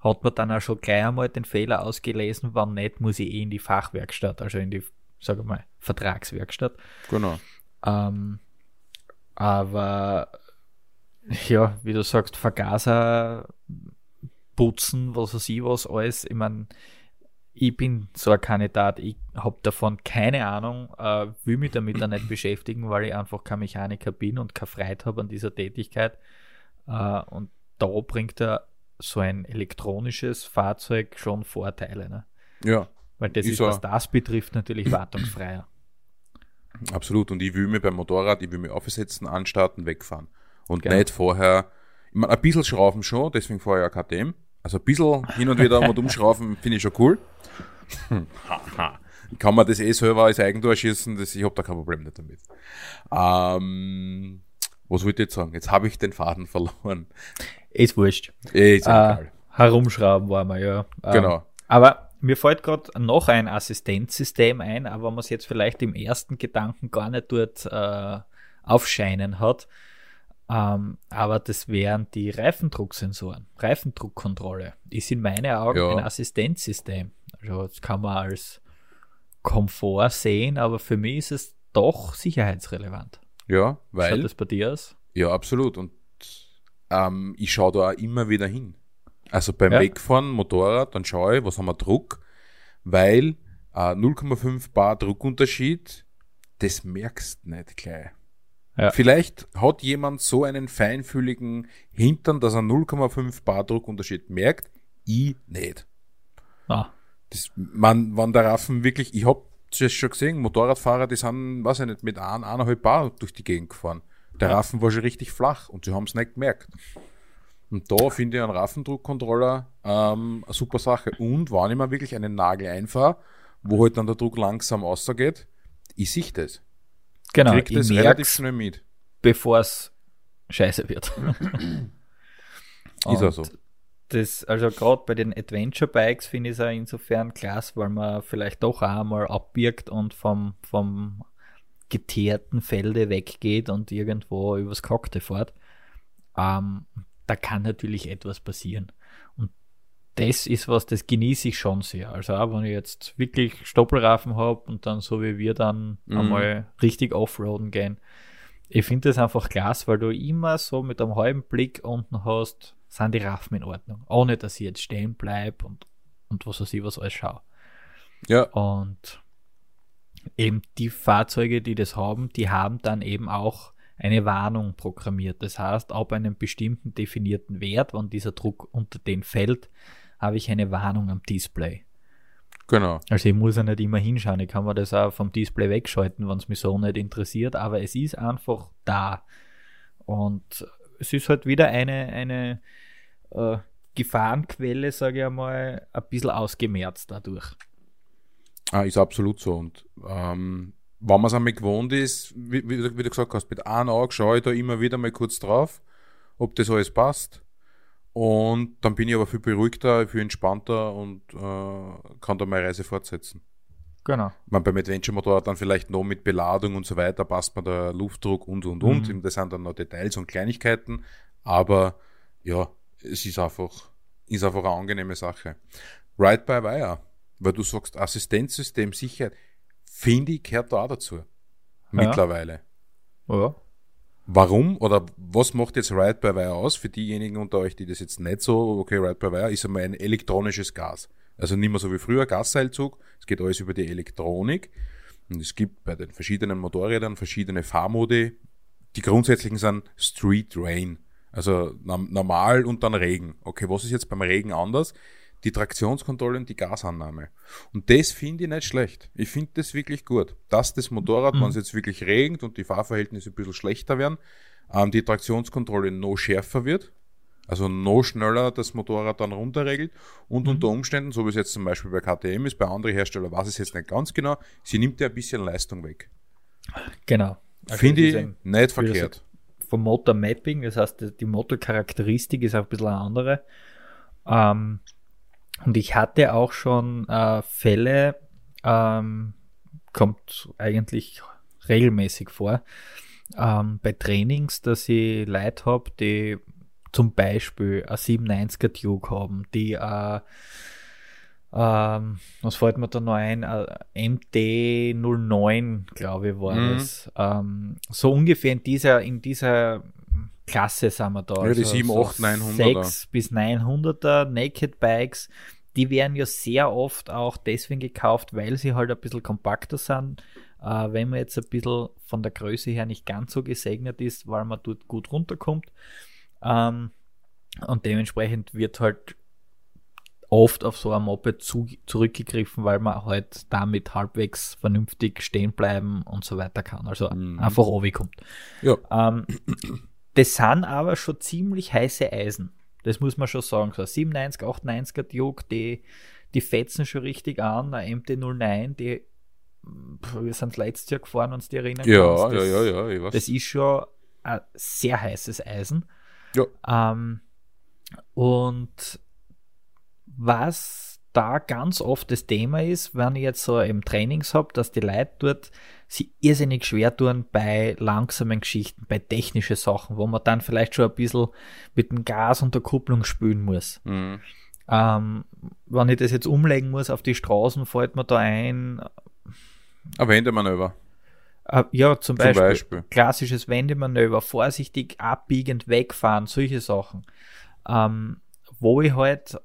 hat man dann auch schon gleich einmal den Fehler ausgelesen, wann nicht, muss ich eh in die Fachwerkstatt, also in die, sag ich mal, Vertragswerkstatt. genau. Ähm, aber ja, wie du sagst, Vergaser putzen, was weiß ich was, alles. Ich meine, ich bin so ein Kandidat, ich habe davon keine Ahnung, äh, will mich damit auch nicht beschäftigen, weil ich einfach kein Mechaniker bin und keine Freude habe an dieser Tätigkeit. Äh, und da bringt er so ein elektronisches Fahrzeug schon Vorteile. Ne? Ja, Weil das Ist was das betrifft, natürlich wartungsfreier. absolut. Und ich will mir beim Motorrad, ich will mich aufsetzen, anstarten, wegfahren. Und Genau. nicht vorher, ich meine, ein bisschen schrauben schon, deswegen fahre ich ja KTM. Also ein bisschen hin und wieder mal umschrauben, finde ich schon cool. Kann mir das eh selber als Eigentor schießen, das, ich habe da kein Problem damit. Ähm, was wollte ich jetzt sagen? Jetzt habe ich den Faden verloren. Ist wurscht. Eh, ist Äh, egal. herumschrauben war man, ja. Ähm, Genau. Aber mir fällt gerade noch ein Assistenzsystem ein, aber wenn man es jetzt vielleicht im ersten Gedanken gar nicht dort äh, aufscheinen hat. Ähm, aber das wären die Reifendrucksensoren. Reifendruckkontrolle ist in meinen Augen Ja. ein Assistenzsystem. Also das kann man als Komfort sehen, aber für mich ist es doch sicherheitsrelevant. Ja, Schaut weil, das bei dir aus? ja, absolut. Und ähm, ich schaue da auch immer wieder hin. Also beim Ja. Wegfahren, Motorrad, dann schaue ich, was haben wir Druck, weil äh, 0,5 Bar Druckunterschied das merkst nicht gleich. Ja. Vielleicht hat jemand so einen feinfühligen Hintern, dass er 0,5 Bar Druckunterschied merkt. Ich nicht. Ah, Das, man, wenn der Raffen wirklich, ich hab das schon gesehen, Motorradfahrer, die sind, weiß ich nicht, mit ein, eineinhalb Bar durch die Gegend gefahren. Der Ja. Raffen war schon richtig flach und sie haben es nicht gemerkt. Und da finde ich einen Raffendruckcontroller ähm, eine super Sache. Und wenn ich mir wirklich einen Nagel einfahre, wo halt dann der Druck langsam rausgeht, ich sehe das. Genau. Krieg Ich das relativ schnell mit. bevor es scheiße wird. Ist auch so. Das, also gerade bei den Adventure Bikes finde ich es auch insofern klasse, weil man vielleicht doch auch mal abbiegt und vom, vom geteerten Felde weggeht und irgendwo übers Cockte fährt. Ähm, da kann natürlich etwas passieren. Das ist was, das genieße ich schon sehr. Also auch wenn ich jetzt wirklich Stoppelraffen habe und dann so wie wir dann Mhm. einmal richtig offroaden gehen. Ich finde das einfach klasse, weil du immer so mit einem halben Blick unten hast, sind die Raffen in Ordnung. Ohne dass ich jetzt stehen bleibe und, und was weiß ich, was alles schaue. Ja, Und eben die Fahrzeuge, die das haben, die haben dann eben auch eine Warnung programmiert. Das heißt, ab einem bestimmten definierten Wert, wenn dieser Druck unter den fällt, habe ich eine Warnung am Display. genau. Also ich muss ja nicht immer hinschauen, ich kann mir das auch vom Display wegschalten, wenn es mich so nicht interessiert, aber es ist einfach da. Und es ist halt wieder eine, eine äh, Gefahrenquelle, sage ich einmal, ein bisschen ausgemerzt dadurch. Ah, ist absolut so. Und ähm, wenn man es einmal gewohnt ist, wie, wie, du- wie du gesagt hast, mit einem Auge schaue ich da immer wieder mal kurz drauf, ob das alles passt. Und dann bin ich aber viel beruhigter, viel entspannter und äh, kann da meine Reise fortsetzen. Genau. Man beim Adventure-Motorrad dann vielleicht noch mit Beladung und so weiter, passt man der Luftdruck und und und. Mhm. Das sind dann noch Details und Kleinigkeiten. Aber ja, es ist einfach, ist einfach eine angenehme Sache. Ride by Wire, weil du sagst, Assistenzsystem, Sicherheit, finde ich, gehört da auch dazu. Mittlerweile. Ja. Warum oder was macht jetzt Ride by Wire aus? Für diejenigen unter euch, die das jetzt nicht so, okay, Ride by Wire ist einmal ein elektronisches Gas. Also nicht mehr so wie früher Gasseilzug. Es geht alles über die Elektronik. Und es gibt bei den verschiedenen Motorrädern verschiedene Fahrmodi. Die grundsätzlichen sind Street Rain. Also normal und dann Regen. Okay, was ist jetzt beim Regen anders? Die Traktionskontrolle und die Gasannahme. Und das finde ich nicht schlecht. Ich finde das wirklich gut. Dass das Motorrad, wenn es jetzt wirklich regnet und die Fahrverhältnisse ein bisschen schlechter werden, ähm, die Traktionskontrolle noch schärfer wird. Also noch schneller das Motorrad dann runterregelt und unter Umständen, so wie es jetzt zum Beispiel bei KTM ist, bei anderen Herstellern weiß ich es jetzt nicht ganz genau, sie nimmt ja ein bisschen Leistung weg. Genau. Also Finde ich nicht verkehrt. vom Motor Mapping, das heißt, die Motorcharakteristik ist auch ein bisschen eine andere. Ähm, und ich hatte auch schon äh, Fälle, ähm, kommt eigentlich regelmäßig vor, ähm, bei Trainings, dass ich Leute habe, die zum Beispiel ein 97er Duke haben, die äh, ähm, was fällt mir da noch ein? Äh, MT09, glaube ich, war Mhm. das. Ähm, so ungefähr in dieser, in dieser Klasse sind wir da. Ja, die 7, 8, 900er. 6 bis 900er Naked Bikes, die werden ja sehr oft auch deswegen gekauft, weil sie halt ein bisschen kompakter sind. Äh, wenn man jetzt ein bisschen von der Größe her nicht ganz so gesegnet ist, weil man dort gut runterkommt. Ähm, und dementsprechend wird halt oft auf so ein Moped zu, zurückgegriffen, weil man halt damit halbwegs vernünftig stehen bleiben und so weiter kann. Also Mhm. einfach kommt. Ja, Ähm, das sind aber schon ziemlich heiße Eisen. Das muss man schon sagen. So ein 97, 98er Duke, die, die fetzen schon richtig an. Ein MT-09, die wir sind letztes Jahr gefahren, uns die erinnern ja, kannst. ja, Das- ja, ja, ich weiß. Das ist schon ein sehr heißes Eisen. Ja. Ähm, und was da ganz oft das Thema ist, wenn ich jetzt so im Trainings habe, dass die Leute dort sie irrsinnig schwer tun bei langsamen Geschichten, bei technischen Sachen, wo man dann vielleicht schon ein bisschen mit dem Gas und der Kupplung spülen muss. Mhm. Ähm, wenn ich das jetzt umlegen muss auf die Straßen, fällt mir da ein, Ein Wendemanöver. äh, ja, zum Zum Beispiel, Beispiel. klassisches Wendemanöver, vorsichtig abbiegend wegfahren, solche Sachen. Ähm, wo ich halt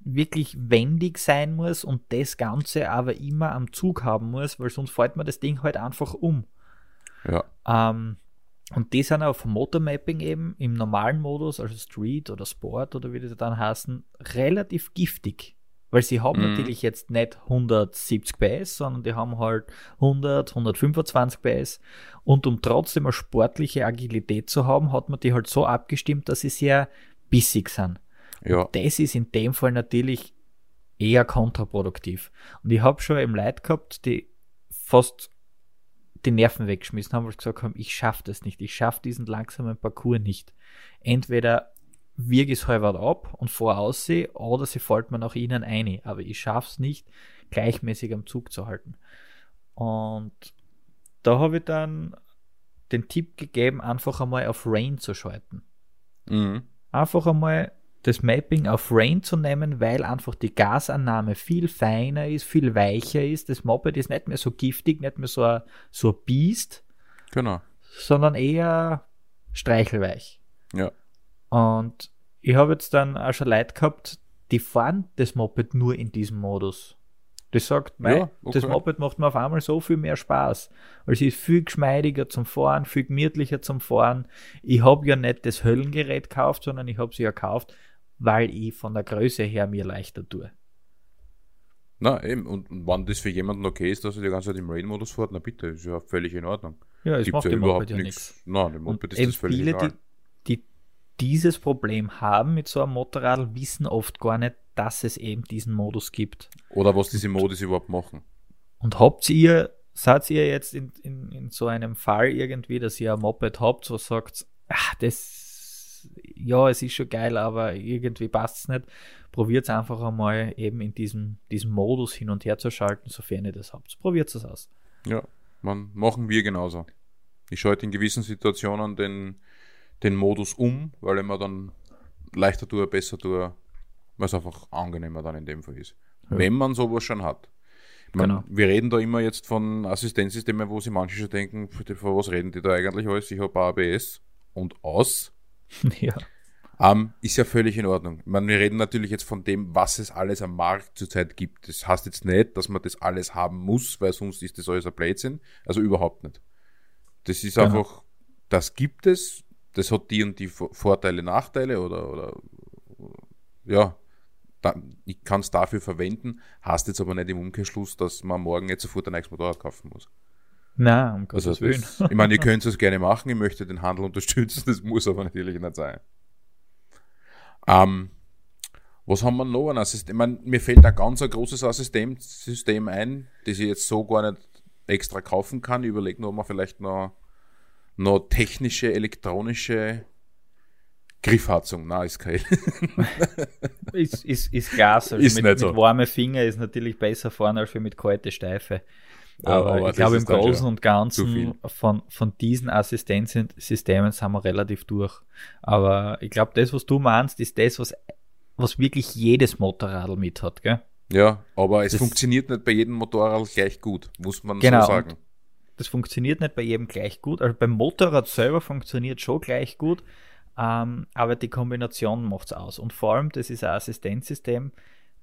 wirklich wendig sein muss und das Ganze aber immer am Zug haben muss, weil sonst fällt mir das Ding halt einfach um. Ja. Ähm, und die sind auf Motormapping eben im normalen Modus, also Street oder Sport oder wie die dann heißen, relativ giftig. Weil sie haben Mhm. natürlich jetzt nicht 170 PS, sondern die haben halt 100, 125 PS. Und um trotzdem eine sportliche Agilität zu haben, hat man die halt so abgestimmt, dass sie sehr bissig sind. Ja. Das ist in dem Fall natürlich eher kontraproduktiv. Und ich habe schon im Leid gehabt, die fast die Nerven weggeschmissen haben, weil sie gesagt haben, ich schaffe das nicht, ich schaffe diesen langsamen Parcours nicht. Entweder wirke ich es halber ab und voraussehe, oder sie fällt mir nach ihnen ein, aber ich schaffe es nicht, gleichmäßig am Zug zu halten. Und da habe ich dann den Tipp gegeben, einfach einmal auf Rain zu schalten Mhm. einfach einmal das Mapping auf Rain zu nehmen, weil einfach die Gasannahme viel feiner ist, viel weicher ist. Das Moped ist nicht mehr so giftig, nicht mehr so ein, so ein Biest, Genau. sondern eher streichelweich. Ja. Und ich habe jetzt dann auch schon Leute gehabt, die fahren das Moped nur in diesem Modus. Das sagt, mei, Ja, okay. das Moped macht mir auf einmal so viel mehr Spaß. Weil sie ist viel geschmeidiger zum Fahren, viel gemütlicher zum Fahren. Ich habe ja nicht das Höllengerät gekauft, sondern ich habe sie ja gekauft, weil ich von der Größe her mir leichter tue. Na, eben. Und, und wenn das für jemanden okay ist, dass er die ganze Zeit im Rain-Modus fährt, na bitte, ist ja völlig in Ordnung. Ja, es Gibt's macht ja dem überhaupt ja nichts. Nein, dem Moped ist das völlig viele, egal. die, die dieses Problem haben mit so einem Motorrad, wissen oft gar nicht, dass es eben diesen Modus gibt. Oder was diese Modis überhaupt machen. Und habt ihr, seid ihr jetzt in, in, in so einem Fall irgendwie, dass ihr ein Moped habt, wo sagt, ach, das, ja, es ist schon geil, aber irgendwie passt es nicht. Probiert es einfach einmal eben in diesem, diesem Modus hin und her zu schalten, sofern ihr das habt. Probiert es aus. Ja, man, machen wir genauso. Ich schalte in gewissen Situationen den, den Modus um, weil ich mir dann leichter tue, besser tue, weil es einfach angenehmer dann in dem Fall ist. Ja. Wenn man sowas schon hat. Mein, Genau. Wir reden da immer jetzt von Assistenzsystemen, wo sich manche schon denken, von was reden die da eigentlich alles? Ich habe ABS und aus. ja. Ähm, ist ja völlig in Ordnung. Ich meine, wir reden natürlich jetzt von dem, was es alles am Markt zurzeit gibt. Das heißt jetzt nicht, dass man das alles haben muss, weil sonst ist das alles ein Blödsinn. Also überhaupt nicht. Das ist einfach, das gibt es, das hat die und die Vor- Vorteile, Nachteile oder, oder ja, da, ich kann es dafür verwenden, heißt jetzt aber nicht im Umkehrschluss, dass man morgen jetzt sofort ein neues Motorrad kaufen muss. Na, um Also Gottes Willen. das, ich meine, ihr könnt es gerne machen, ich möchte den Handel unterstützen, das muss aber natürlich nicht sein. Ähm, was haben wir noch an Assistent? Ich meine, mir fällt ein ganz ein großes Assistenzsystem ein, das ich jetzt so gar nicht extra kaufen kann. Ich überlege nur, ob man vielleicht noch, noch technische, elektronische Griffheizung, na ist kein. ist, ist, ist Gas. Also Ist mit, nicht mit so. warme Finger ist natürlich besser fahren als mit kalte Steife. Aber, aber ich glaube, im Großen und Ganzen von, von diesen Assistenzsystemen sind wir relativ durch. Aber ich glaube, das, was du meinst, ist das, was, was wirklich jedes Motorrad mit hat. Gell? ja, aber es Das- funktioniert nicht bei jedem Motorrad gleich gut, muss man Genau, so sagen. Das funktioniert nicht bei jedem gleich gut. Also beim Motorrad selber funktioniert schon gleich gut, ähm, aber die Kombination macht es aus. Und vor allem, das ist ein Assistenzsystem,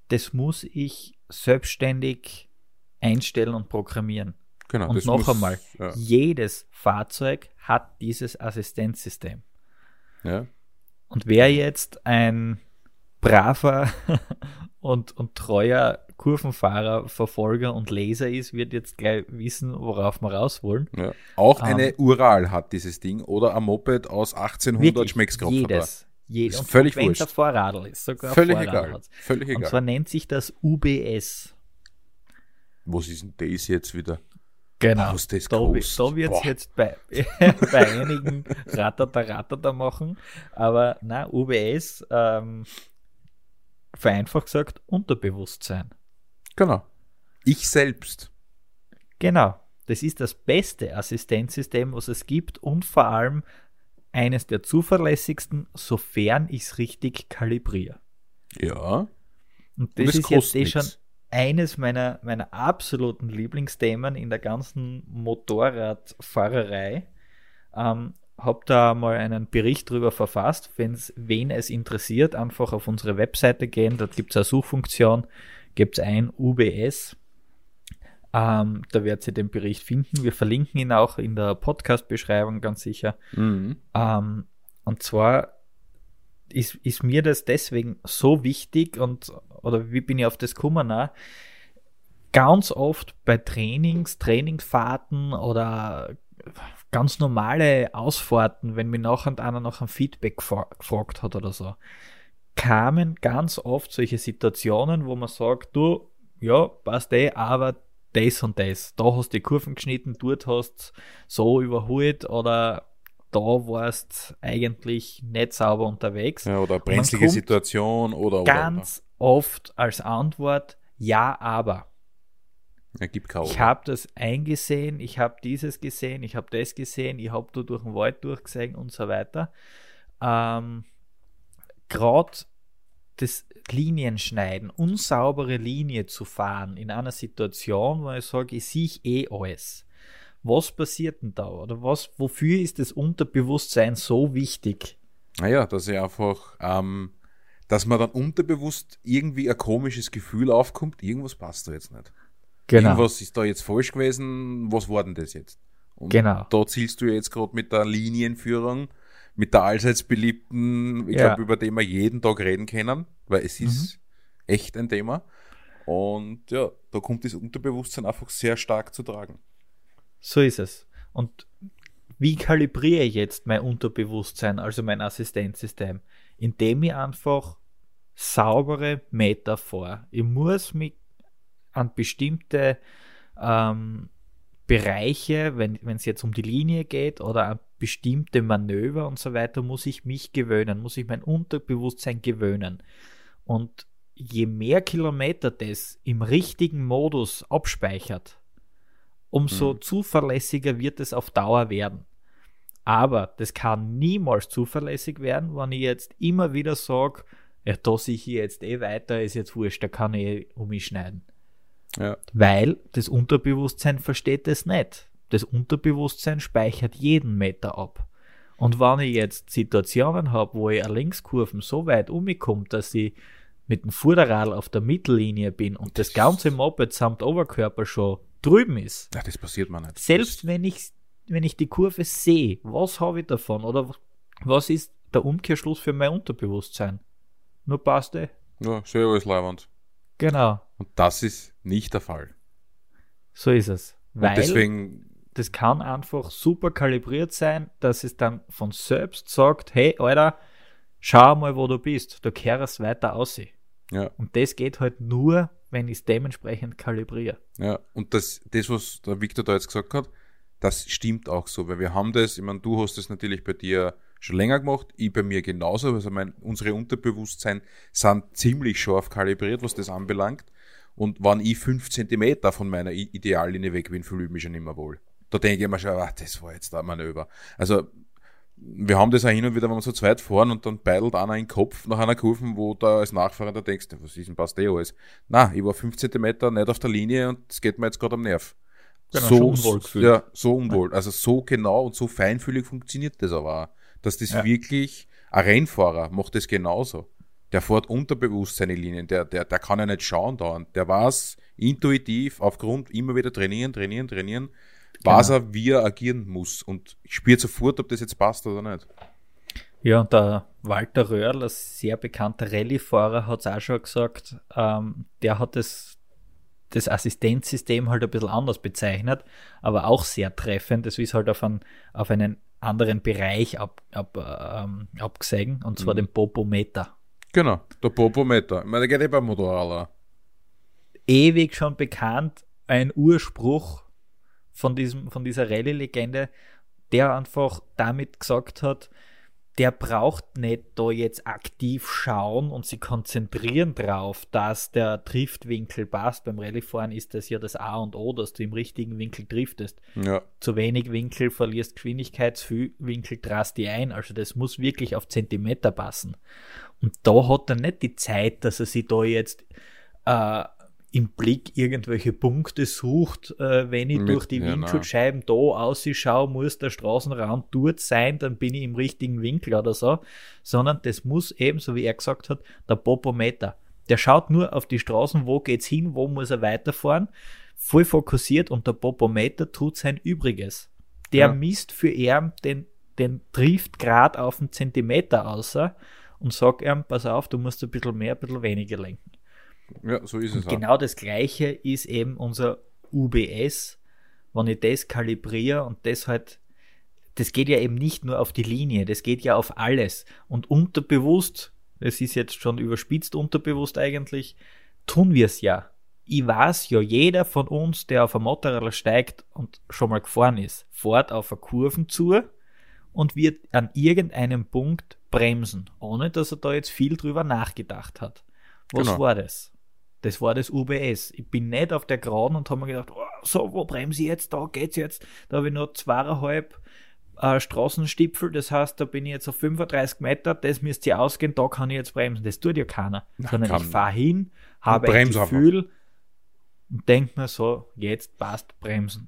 das muss ich selbstständig einstellen und programmieren. Genau, Und das noch muss- einmal, Ja, jedes Fahrzeug hat dieses Assistenzsystem. ja. Und wer jetzt ein braver und, und treuer Kurvenfahrer, Verfolger und Leser ist, wird jetzt gleich wissen, worauf wir raus wollen. Ja. Auch Ähm, eine Ural hat dieses Ding oder ein Moped aus 1800 Wirklich, schmeckt's grad jedes. Jedes. Ist Und völlig wenn es ein wurscht. Vorradl ist, sogar Völlig Vorradl egal. hat's. Völlig Und egal. zwar nennt sich das UBS. Was ist denn das jetzt wieder? Genau. Was das da, kostet. da wird es jetzt bei, bei einigen Ratata Ratata machen. Aber na, UBS, ähm, vereinfacht gesagt, Unterbewusstsein. Genau. Ich selbst. Genau. Das ist das beste Assistenzsystem, was es gibt und vor allem eines der zuverlässigsten, sofern ich es richtig kalibriere. Ja. Und Und das ist jetzt eh schon nix. Eines meiner, meiner absoluten Lieblingsthemen in der ganzen Motorradfahrerei. Ähm, habe da mal einen Bericht drüber verfasst. Wenn's, wen es interessiert, einfach auf unsere Webseite gehen. Dort gibt es eine Suchfunktion. Gibt es ein UBS. Ähm, da werdet ihr den Bericht finden. Wir verlinken ihn auch in der Podcast-Beschreibung ganz sicher. Mhm. Ähm, und zwar ist, ist mir das deswegen so wichtig und oder wie bin ich auf das gekommen? Auch? Ganz oft bei Trainings, Trainingsfahrten oder ganz normale Ausfahrten, wenn mir nachher einer nach einem Feedback gefragt hat oder so, kamen ganz oft solche Situationen, wo man sagt, du, ja, passt eh, aber das und das. Da hast du die Kurven geschnitten, dort hast so überholt oder da warst eigentlich nicht sauber unterwegs. Ja, oder brenzlige Situation oder, oder ganz oder. oft als Antwort ja, aber. Kaum. Ich habe das eingesehen, ich habe dieses gesehen, ich habe das gesehen, ich habe da durch den Wald durchgesehen und so weiter. Ähm, Gerade das Linienschneiden, unsaubere Linie zu fahren in einer Situation, wo ich sage, ich sehe eh alles. Was passiert denn da? Oder was, wofür ist das Unterbewusstsein so wichtig? Naja, dass ich einfach, ähm, dass man dann unterbewusst irgendwie ein komisches Gefühl aufkommt, irgendwas passt da jetzt nicht. Genau. Irgendwas ist da jetzt falsch gewesen, was war denn das jetzt? Und genau. da zielst du jetzt gerade mit der Linienführung, mit der allseits beliebten, ich ja. glaube, über den wir jeden Tag reden können, weil es ist mhm. echt ein Thema. Und ja, da kommt das Unterbewusstsein einfach sehr stark zu tragen. So ist es. Und wie kalibriere ich jetzt mein Unterbewusstsein, also mein Assistenzsystem? Indem ich einfach saubere Meter vor. Ich muss mich an bestimmte ähm, Bereiche, wenn es jetzt um die Linie geht oder an bestimmte Manöver und so weiter, muss ich mich gewöhnen, muss ich mein Unterbewusstsein gewöhnen. Und je mehr Kilometer das im richtigen Modus abspeichert, umso mhm. zuverlässiger wird es auf Dauer werden. Aber das kann niemals zuverlässig werden, wenn ich jetzt immer wieder sage, ja, da sehe ich jetzt eh weiter, ist jetzt wurscht, da kann ich eh um mich schneiden. Ja. Weil das Unterbewusstsein versteht das nicht. Das Unterbewusstsein speichert jeden Meter ab. Und wenn ich jetzt Situationen habe, wo ich eine Linkskurven so weit umkomme, dass ich mit dem Vorderrad auf der Mittellinie bin und das ganze Moped samt Oberkörper schon drüben ist. Ja, das passiert mir nicht. Selbst wenn ich, wenn ich die Kurve sehe, was habe ich davon? Oder was ist der Umkehrschluss für mein Unterbewusstsein? Nur passt eh. Ja, sehr alles leibend. Genau. Und das ist nicht der Fall. So ist es. Weil deswegen das kann einfach super kalibriert sein, dass es dann von selbst sagt, hey, Alter, schau mal, wo du bist. Du kehrst weiter aussehen. Ja. Und das geht halt nur, wenn ich es dementsprechend kalibriere. Ja, und das, das, was der Victor da jetzt gesagt hat, das stimmt auch so, weil wir haben das, ich meine, du hast das natürlich bei dir schon länger gemacht, ich bei mir genauso. Also mein, unsere Unterbewusstsein sind ziemlich scharf kalibriert, was das anbelangt. Und wenn ich fünf Zentimeter von meiner Ideallinie weg bin, fühle ich mich schon immer wohl. Da denke ich mir schon, ach, das war jetzt ein Manöver. Also, wir haben das auch hin und wieder, wenn wir so zweit fahren und dann beidelt einer in den Kopf nach einer Kurve, wo da als Nachfahrer da denkst, was ist denn passt eh alles? Na, ich war fünf Zentimeter nicht auf der Linie und es geht mir jetzt gerade am Nerv. Genau, so unwohl gefühlt. Ja, so unwohl. Also so genau und so feinfühlig funktioniert das aber auch. Dass das ja. wirklich, ein Rennfahrer macht das genauso. Der fährt unterbewusst seine Linien, der, der, der kann ja nicht schauen dauernd. Der weiß intuitiv, aufgrund immer wieder trainieren, trainieren, trainieren, genau. weiß er, wie er agieren muss und spürt sofort, ob das jetzt passt oder nicht. Ja, und der Walter Röhrl, ein sehr bekannter Rallye-Fahrer, hat es auch schon gesagt, ähm, der hat das, das Assistenzsystem halt ein bisschen anders bezeichnet, aber auch sehr treffend. Das ist halt auf, ein, auf einen anderen Bereich ab, ab, ähm, abgesehen, und zwar mhm. den Popometer. Genau, der Popometer. Ich meine, der geht eh beim Motorrad Ewig schon bekannt, ein Urspruch von, diesem, von dieser Rallye-Legende, der einfach damit gesagt hat, der braucht nicht da jetzt aktiv schauen und sich konzentrieren drauf, dass der Driftwinkel passt. Beim Rallyefahren ist das ja das A und O, dass du im richtigen Winkel driftest. Ja. Zu wenig Winkel verlierst Geschwindigkeit, zu viel Winkel drast die ein. Also das muss wirklich auf Zentimeter passen. Und da hat er nicht die Zeit, dass er sich da jetzt äh, im Blick irgendwelche Punkte sucht, äh, wenn ich Mit- durch die ja, Windschutzscheiben da ausschaue, muss der Straßenrand dort sein, dann bin ich im richtigen Winkel oder so, sondern das muss eben, so wie er gesagt hat, der Popometer. Der schaut nur auf die Straßen, wo geht's hin, wo muss er weiterfahren, voll fokussiert und der Popometer tut sein Übriges. Der Ja. misst für ihn den, den trifft grad auf einen Zentimeter außer und sagt ihm, pass auf, du musst ein bisschen mehr, ein bisschen weniger lenken. Ja, so ist es. Und auch. genau das gleiche ist eben unser UBS, wenn ich das kalibriere und das halt, das geht ja eben nicht nur auf die Linie, das geht ja auf alles. Und unterbewusst, das ist jetzt schon überspitzt unterbewusst eigentlich, tun wir es ja. Ich weiß ja, jeder von uns, der auf ein Motorrad steigt und schon mal gefahren ist, fährt auf eine Kurven zu und wird an irgendeinem Punkt bremsen, ohne dass er da jetzt viel drüber nachgedacht hat. Was Genau. war das? Das war das UBS. Ich bin nicht auf der Geraden und habe mir gedacht, oh, so, wo bremse ich jetzt? Da geht's jetzt. Da habe ich noch zweieinhalb äh, Straßenstipfel. Das heißt, da bin ich jetzt auf 35 Meter. Das müsste ausgehen. Da kann ich jetzt bremsen. Das tut ja keiner. Na, Sondern ich fahre hin, habe ein bremse einfach. Gefühl und denke mir so, jetzt passt bremsen.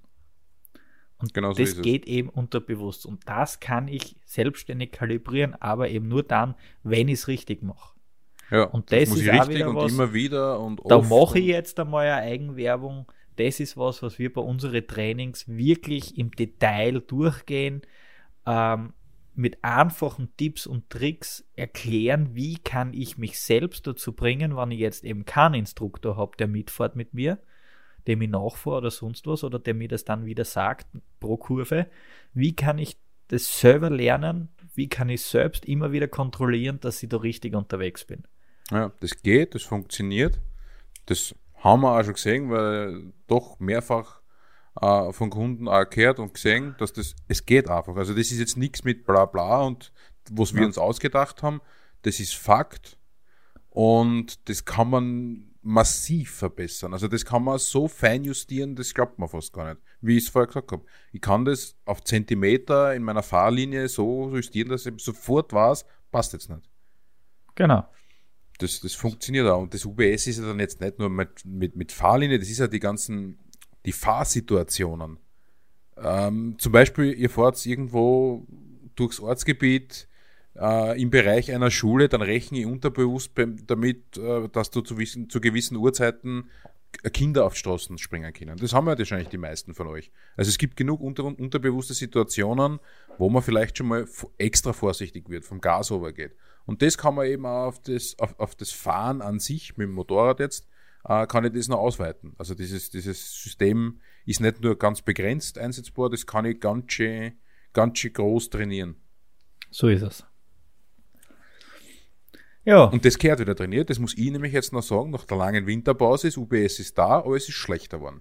Und Genau so das geht eben unterbewusst. Und das kann ich selbstständig kalibrieren, aber eben nur dann, wenn ich es richtig mache. Ja, Und das muss ist ich auch richtig wieder und was- immer wieder und Da mache ich jetzt einmal eine Eigenwerbung. Das ist was, was wir bei unseren Trainings wirklich im Detail durchgehen, ähm, mit einfachen Tipps und Tricks erklären, wie kann ich mich selbst dazu bringen, wenn ich jetzt eben keinen Instruktor habe, der mitfährt mit mir, dem ich nachfahre oder sonst was, oder der mir das dann wieder sagt pro Kurve, wie kann ich das selber lernen, wie kann ich selbst immer wieder kontrollieren, dass ich da richtig unterwegs bin. Ja, das geht, das funktioniert. Das haben wir auch schon gesehen, weil doch mehrfach äh, von Kunden auch gehört und gesehen, dass das, es geht einfach. Also das ist jetzt nichts mit bla bla und was wir Ja. uns ausgedacht haben. Das ist Fakt und das kann man massiv verbessern. Also das kann man so fein justieren, das glaubt man fast gar nicht. Wie ich es vorher gesagt habe. Ich kann das auf Zentimeter in meiner Fahrlinie so justieren, dass ich sofort weiß, passt jetzt nicht. Genau. Das, das funktioniert auch. Und das UBS ist ja dann jetzt nicht nur mit, mit, mit Fahrlinie, das ist ja die ganzen, die Fahrsituationen. Ähm, zum Beispiel, ihr fahrt irgendwo durchs Ortsgebiet äh, im Bereich einer Schule, dann rechne ich unterbewusst damit, äh, dass du zu, wissen, zu gewissen Uhrzeiten Kinder auf Straßen springen können. Das haben ja wahrscheinlich die meisten von euch. Also es gibt genug unter, unterbewusste Situationen, wo man vielleicht schon mal extra vorsichtig wird, vom Gas overgeht. Und das kann man eben auch auf das, auf, auf das Fahren an sich, mit dem Motorrad jetzt, äh, kann ich das noch ausweiten. Also dieses, dieses System ist nicht nur ganz begrenzt einsetzbar, das kann ich ganz schön, ganz schön groß trainieren. So ist es. Ja, Und das gehört wieder trainiert, das muss ich nämlich jetzt noch sagen, nach der langen Winterpause ist UBS ist da, aber es ist schlechter geworden.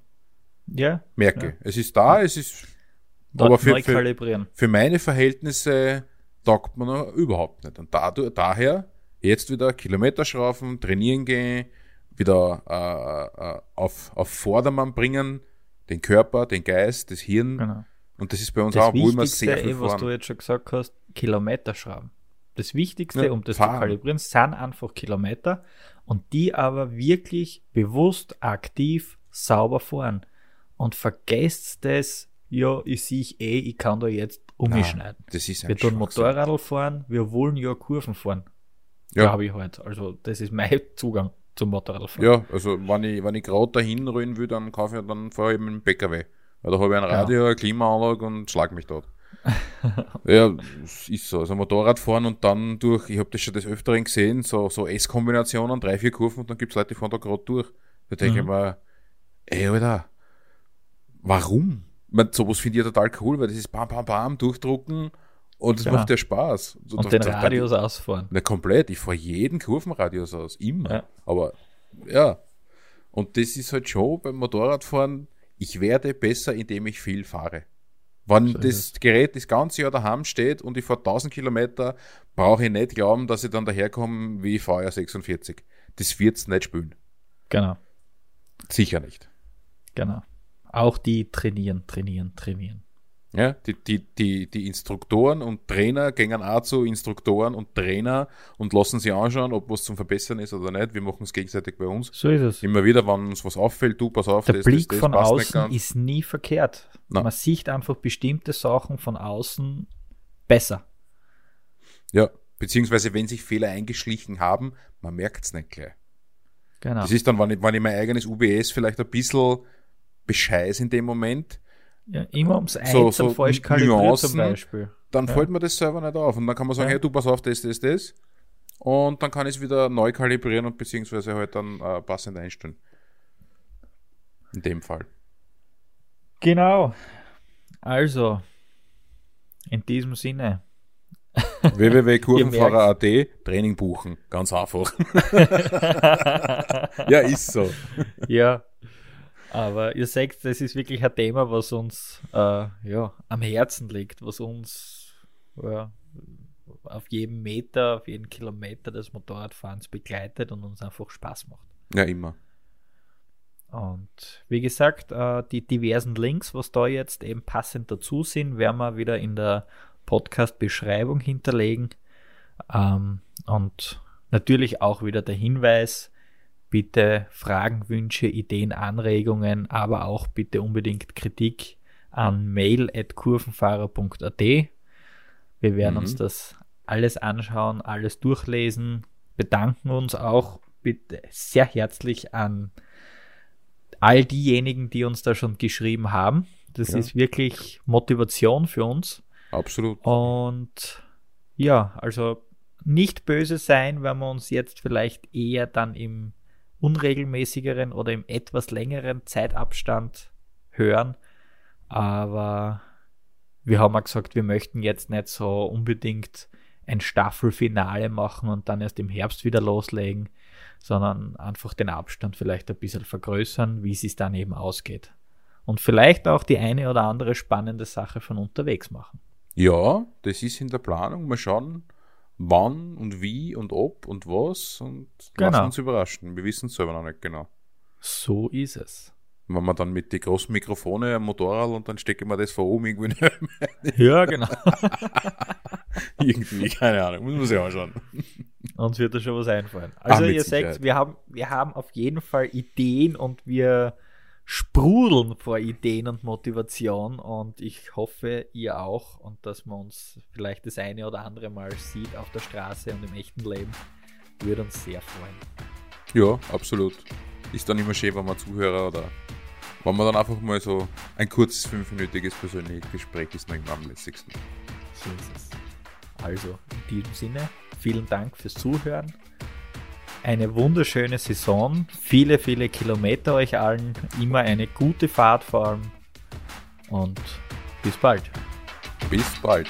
ja. Merke. Es ist da, es ist Da aber für, für, für meine Verhältnisse taugt man überhaupt nicht. Und dadurch, daher jetzt wieder Kilometerschrauben, trainieren gehen, wieder äh, äh, auf, auf Vordermann bringen, den Körper, den Geist, das Hirn. Genau. Und das ist bei uns Das auch, wo immer sehr viel eh, was du jetzt schon gesagt hast, Kilometer schrauben. Das Wichtigste, Ja, um das fahren. zu kalibrieren, sind einfach Kilometer und die aber wirklich bewusst, aktiv, sauber fahren. Und vergesst das, ja, ich sehe ich eh, ich kann da jetzt umschneiden. Das ist ein Wir tun. Motorradl fahren, wir wollen ja Kurven fahren. Ja. Glaube ich halt. Also, das ist mein Zugang zum Motorradfahren. Ja, also wenn ich, wenn ich gerade dahin rühren will, dann kaufe ich, dann fahre ich mit dem PKW. Weil da habe ich ein Ja. Radio, eine Klimaanlage und schlag mich dort. ja, es ist so. Also Motorrad fahren und dann durch, ich habe das schon des Öfteren gesehen, so, so S-Kombinationen, drei, vier Kurven und dann gibt's Leute, die fahren da gerade durch. Da denke ich Mhm. mir, ey, Alter, warum? Ich mein, sowas finde ich ja total cool, weil das ist bam, bam, bam, durchdrucken und es Genau. macht ja Spaß. So, Und den da- Radius ausfahren. na, komplett. Ich fahre jeden Kurvenradius aus. Immer. Ja. Aber ja. Und das ist halt schon beim Motorradfahren, ich werde besser, indem ich viel fahre. Wenn So das Gerät das ganze Jahr daheim steht und ich fahre 1000 Kilometer, brauche ich nicht glauben, dass ich dann daherkomme wie VR 46. Das wird's nicht spülen. Genau, Sicher nicht. genau. Auch die trainieren, trainieren, trainieren. Ja, die, die, die, die Instruktoren und Trainer gehen auch zu Instruktoren und Trainer und lassen sie anschauen, ob was zum Verbessern ist oder nicht. Wir machen es gegenseitig bei uns. So ist es. Immer wieder, wenn uns was auffällt, du, pass auf, Der das, Blick das, das von außen ist nie verkehrt. Nein. Man sieht einfach bestimmte Sachen von außen besser. Ja, beziehungsweise wenn sich Fehler eingeschlichen haben, man merkt es nicht gleich. Genau. Das ist dann, wenn ich, wenn ich mein eigenes UBS vielleicht ein bisschen bescheiß in dem Moment, ja, immer ums Eins So- so falsch kalibriert zum Beispiel. dann fällt mir das selber nicht auf. Und dann kann man sagen, Ja. hey, du, pass auf, das, das, das. Und dann kann ich es wieder neu kalibrieren und beziehungsweise halt dann äh, passend einstellen. In dem Fall. Genau. Also, in diesem Sinne. www.kurvenfahrer.at Training buchen. Ganz einfach. ja, ist so. Ja. Aber ihr seht, das ist wirklich ein Thema, was uns äh, ja, am Herzen liegt, was uns ja, auf jedem Meter, auf jeden Kilometer des Motorradfahrens begleitet und uns einfach Spaß macht. Ja, immer. Und wie gesagt, äh, die diversen Links, was da jetzt eben passend dazu sind, werden wir wieder in der Podcast-Beschreibung hinterlegen. Ähm, und natürlich auch wieder der Hinweis, bitte Fragen, Wünsche, Ideen, Anregungen, aber auch bitte unbedingt Kritik an mail.kurvenfahrer.at. Wir werden Mhm. uns das alles anschauen, alles durchlesen, bedanken uns auch bitte sehr herzlich an all diejenigen, die uns da schon geschrieben haben. Das Ja. ist wirklich Motivation für uns. Absolut. Und ja, also nicht böse sein, wenn wir uns jetzt vielleicht eher dann im unregelmäßigeren oder im etwas längeren Zeitabstand hören. Aber wir haben ja gesagt, wir möchten jetzt nicht so unbedingt ein Staffelfinale machen und dann erst im Herbst wieder loslegen, sondern einfach den Abstand vielleicht ein bisschen vergrößern, wie es dann eben ausgeht. Und vielleicht auch die eine oder andere spannende Sache von unterwegs machen. Ja, das ist in der Planung. Mal schauen, wann und wie und ob und was und Genau. lassen uns überraschen. Wir wissen es selber noch nicht genau. So ist es. Wenn man dann mit den großen Mikrofone am Motorrad und dann stecke ich mir das vor oben irgendwie, Ja, genau. irgendwie, keine Ahnung, muss man sich anschauen. Uns wird da schon was einfallen. Also mit ihr seht, wir haben, wir haben auf jeden Fall Ideen und wir sprudeln vor Ideen und Motivation und ich hoffe, ihr auch und dass man uns vielleicht das eine oder andere Mal sieht auf der Straße und im echten Leben, würde uns sehr freuen. Ja, absolut. Ist dann immer schön, wenn man Zuhörer oder wenn man dann einfach mal so ein kurzes fünfminütiges persönliches Gespräch ist, immer am lässigsten. So ist es. Also, in diesem Sinne, vielen Dank fürs Zuhören. Eine wunderschöne Saison, viele, viele Kilometer euch allen, immer eine gute Fahrt vor allem und bis bald. Bis bald.